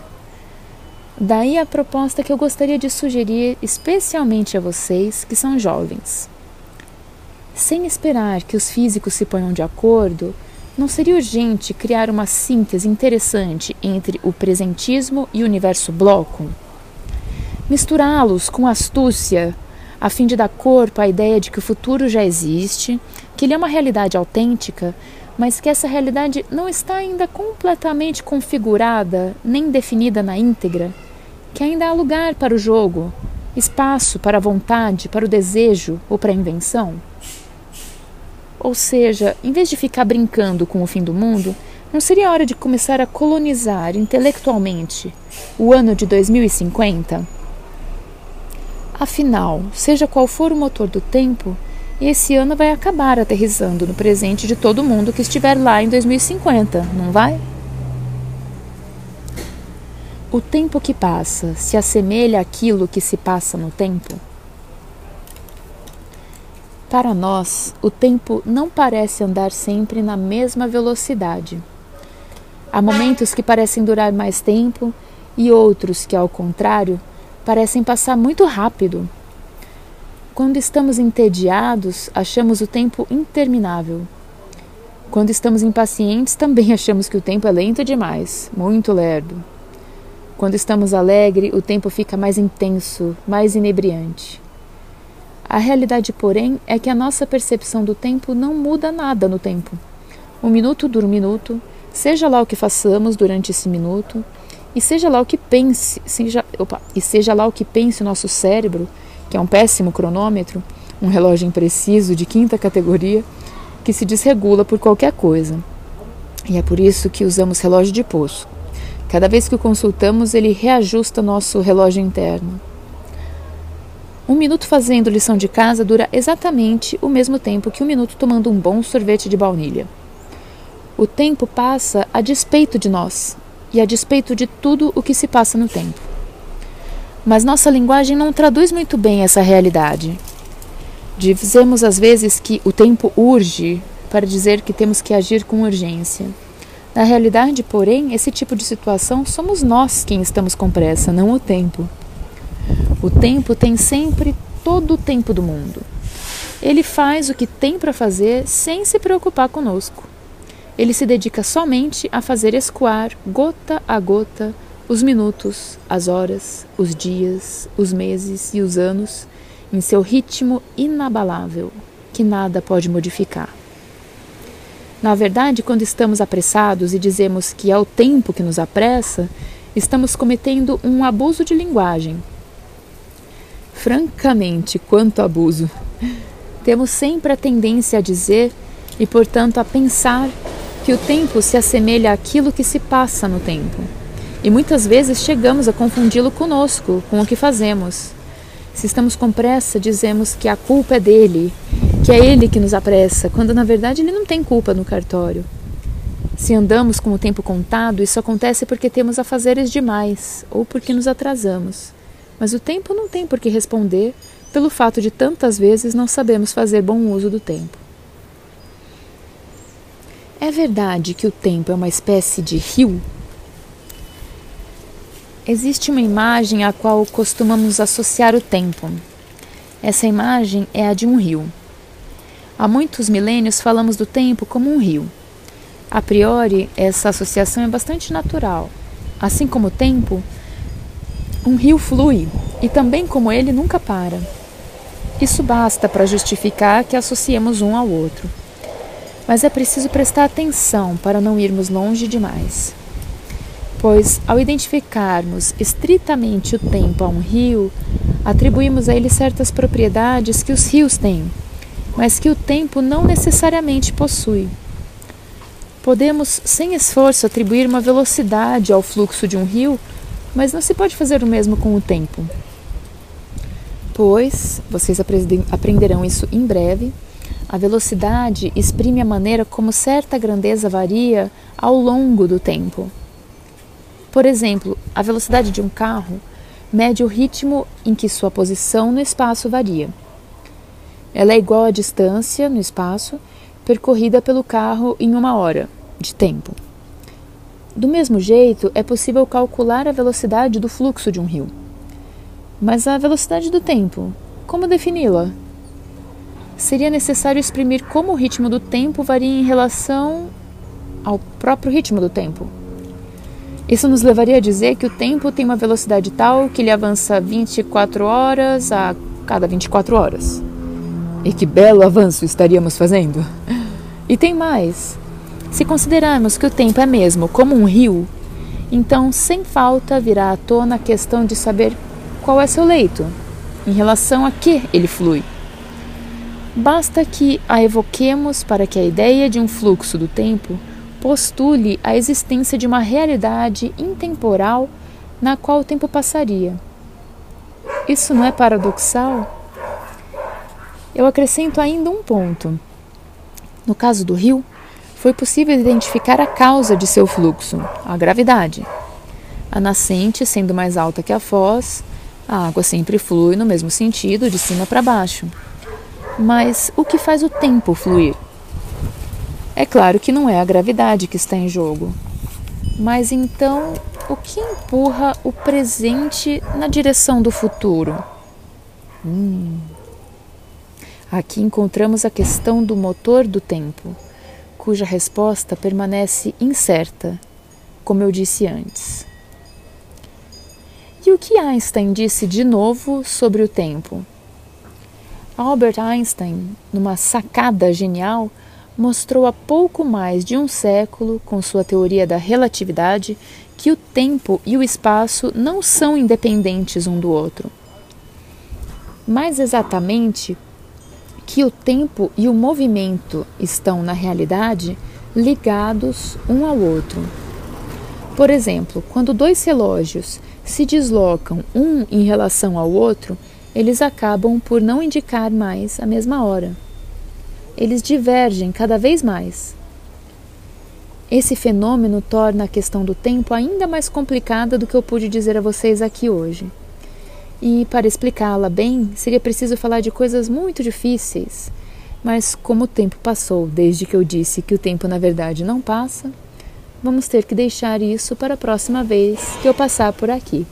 S1: Daí a proposta que eu gostaria de sugerir, especialmente a vocês que são jovens. Sem esperar que os físicos se ponham de acordo, não seria urgente criar uma síntese interessante entre o presentismo e o universo bloco? Misturá-los com astúcia, a fim de dar corpo à ideia de que o futuro já existe, que ele é uma realidade autêntica, mas que essa realidade não está ainda completamente configurada nem definida na íntegra, que ainda há lugar para o jogo, espaço para a vontade, para o desejo ou para a invenção? Ou seja, em vez de ficar brincando com o fim do mundo, não seria hora de começar a colonizar intelectualmente o ano de 2050? Afinal, seja qual for o motor do tempo, esse ano vai acabar aterrissando no presente de todo mundo que estiver lá em 2050, não vai? O tempo que passa se assemelha àquilo que se passa no tempo? Para nós, o tempo não parece andar sempre na mesma velocidade. Há momentos que parecem durar mais tempo e outros que, ao contrário, parecem passar muito rápido. Quando estamos entediados, achamos o tempo interminável. Quando estamos impacientes, também achamos que o tempo é lento demais, muito lerdo. Quando estamos alegres, o tempo fica mais intenso, mais inebriante. A realidade, porém, é que a nossa percepção do tempo não muda nada no tempo. Um minuto dura um minuto, seja lá o que façamos durante esse minuto, e seja lá o que pense, seja, opa, e seja lá o que pense o nosso cérebro, que é um péssimo cronômetro, um relógio impreciso de quinta categoria, que se desregula por qualquer coisa. E é por isso que usamos relógio de pulso. Cada vez que o consultamos, ele reajusta nosso relógio interno. Um minuto fazendo lição de casa dura exatamente o mesmo tempo que um minuto tomando um bom sorvete de baunilha. O tempo passa a despeito de nós e a despeito de tudo o que se passa no tempo. Mas nossa linguagem não traduz muito bem essa realidade. Dizemos às vezes que o tempo urge para dizer que temos que agir com urgência. Na realidade, porém, esse tipo de situação somos nós quem estamos com pressa, não o tempo. O tempo tem sempre todo o tempo do mundo. Ele faz o que tem para fazer sem se preocupar conosco. Ele se dedica somente a fazer escoar, gota a gota, os minutos, as horas, os dias, os meses e os anos em seu ritmo inabalável, que nada pode modificar. Na verdade, quando estamos apressados e dizemos que é o tempo que nos apressa, estamos cometendo um abuso de linguagem Francamente, quanto abuso! Temos sempre a tendência a dizer e, portanto, a pensar que o tempo se assemelha àquilo que se passa no tempo, E muitas vezes chegamos a confundi-lo conosco, com o que fazemos. Se estamos com pressa, dizemos que a culpa é dele, que é ele que nos apressa, quando na verdade ele não tem culpa no cartório. Se andamos com o tempo contado, isso acontece porque temos afazeres demais ou porque nos atrasamos. Mas o tempo não tem por que responder pelo fato de tantas vezes não sabemos fazer bom uso do tempo. É verdade que o tempo é uma espécie de rio? Existe uma imagem à qual costumamos associar o tempo. Essa imagem é a de um rio. Há muitos milênios falamos do tempo como um rio. A priori, essa associação é bastante natural. Assim como o tempo, um rio flui e também como ele nunca para. Isso basta para justificar que associemos um ao outro. Mas é preciso prestar atenção para não irmos longe demais. Pois, ao identificarmos estritamente o tempo a um rio, atribuímos a ele certas propriedades que os rios têm, mas que o tempo não necessariamente possui. Podemos, sem esforço, atribuir uma velocidade ao fluxo de um rio, mas não se pode fazer o mesmo com o tempo. Pois, vocês aprenderão isso em breve, a velocidade exprime a maneira como certa grandeza varia ao longo do tempo. Por exemplo, a velocidade de um carro mede o ritmo em que sua posição no espaço varia. Ela é igual à distância no espaço percorrida pelo carro em uma hora de tempo. Do mesmo jeito, é possível calcular a velocidade do fluxo de um rio. Mas a velocidade do tempo, como defini-la? seria necessário exprimir como o ritmo do tempo varia em relação ao próprio ritmo do tempo. Isso nos levaria a dizer que o tempo tem uma velocidade tal que ele avança 24 horas a cada 24 horas. E que belo avanço estaríamos fazendo! E tem mais. Se considerarmos que o tempo é mesmo como um rio, então sem falta virá à tona a questão de saber qual é seu leito, em relação a que ele flui. Basta que a evoquemos para que a ideia de um fluxo do tempo postule a existência de uma realidade intemporal na qual o tempo passaria. Isso não é paradoxal? Eu acrescento ainda um ponto. No caso do rio, foi possível identificar a causa de seu fluxo, a gravidade. A nascente sendo mais alta que a foz, a água sempre flui no mesmo sentido, de cima para baixo. Mas o que faz o tempo fluir? É claro que não é a gravidade que está em jogo. Mas então, o que empurra o presente na direção do futuro? Hum. Aqui encontramos a questão do motor do tempo, cuja resposta permanece incerta, como eu disse antes. E o que Einstein disse de novo sobre o tempo? Albert Einstein, numa sacada genial, mostrou há pouco mais de um século, com sua teoria da relatividade, que o tempo e o espaço não são independentes um do outro. Mais exatamente, que o tempo e o movimento estão, na realidade, ligados um ao outro. Por exemplo, quando dois relógios se deslocam um em relação ao outro, eles acabam por não indicar mais a mesma hora. Eles divergem cada vez mais. Esse fenômeno torna a questão do tempo ainda mais complicada do que eu pude dizer a vocês aqui hoje. E para explicá-la bem, seria preciso falar de coisas muito difíceis. Mas como o tempo passou desde que eu disse que o tempo na verdade não passa, vamos ter que deixar isso para a próxima vez que eu passar por aqui.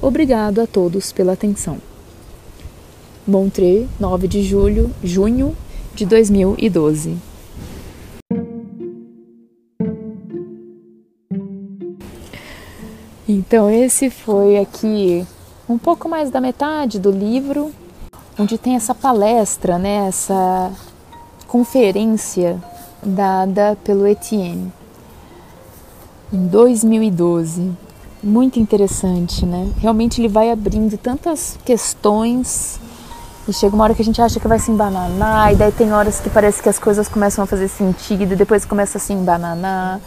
S1: Obrigado a todos pela atenção. Montreux, 9 de julho, junho de 2012. Então, esse foi aqui um pouco mais da metade do livro, onde tem essa palestra, né, essa conferência dada pelo Etienne em 2012. Muito interessante, né? Realmente ele vai abrindo tantas questões e chega uma hora que a gente acha que vai se embananar, e daí tem horas que parece que as coisas começam a fazer sentido, e depois começa a se embananar.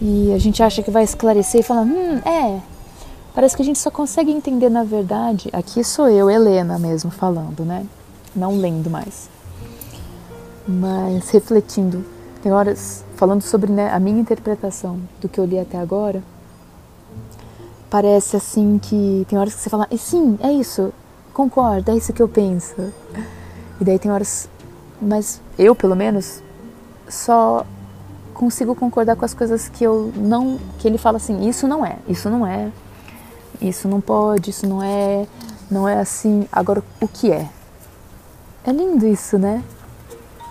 S1: E a gente acha que vai esclarecer e falar, hum, é. Parece que a gente só consegue entender na verdade. Aqui sou eu, Helena mesmo, falando, né? Não lendo mais. Mas refletindo. Tem horas, falando sobre né, a minha interpretação do que eu li até agora, parece assim que tem horas que você fala, e sim, é isso, concordo, é isso que eu penso. E daí tem horas, mas eu pelo menos só consigo concordar com as coisas que eu não, que ele fala assim, isso não é, isso não é, isso não pode, isso não é, não é assim. Agora o que é? É lindo isso, né?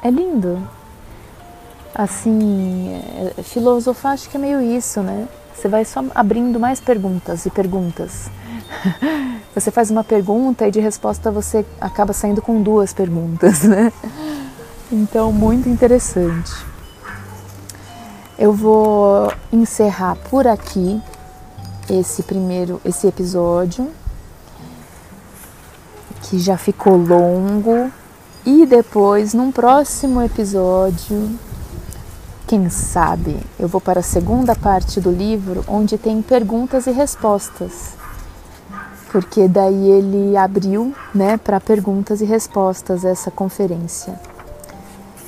S1: É lindo. Assim, é, filosofar acho que é meio isso, né? Você vai só abrindo mais perguntas e perguntas. Você faz uma pergunta e de resposta você acaba saindo com duas perguntas, né? Então, muito interessante. Eu vou encerrar por aqui esse primeiro esse episódio que já ficou longo e depois num próximo episódio quem sabe eu vou para a segunda parte do livro onde tem perguntas e respostas porque daí ele abriu né, para perguntas e respostas essa conferência.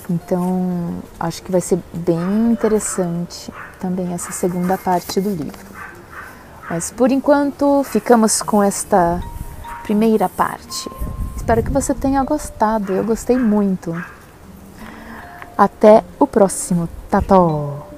S1: Então, acho que vai ser bem interessante também essa segunda parte do livro. Mas por enquanto, ficamos com esta primeira parte. Espero que você tenha gostado, eu gostei muito. Até o próximo. Tató!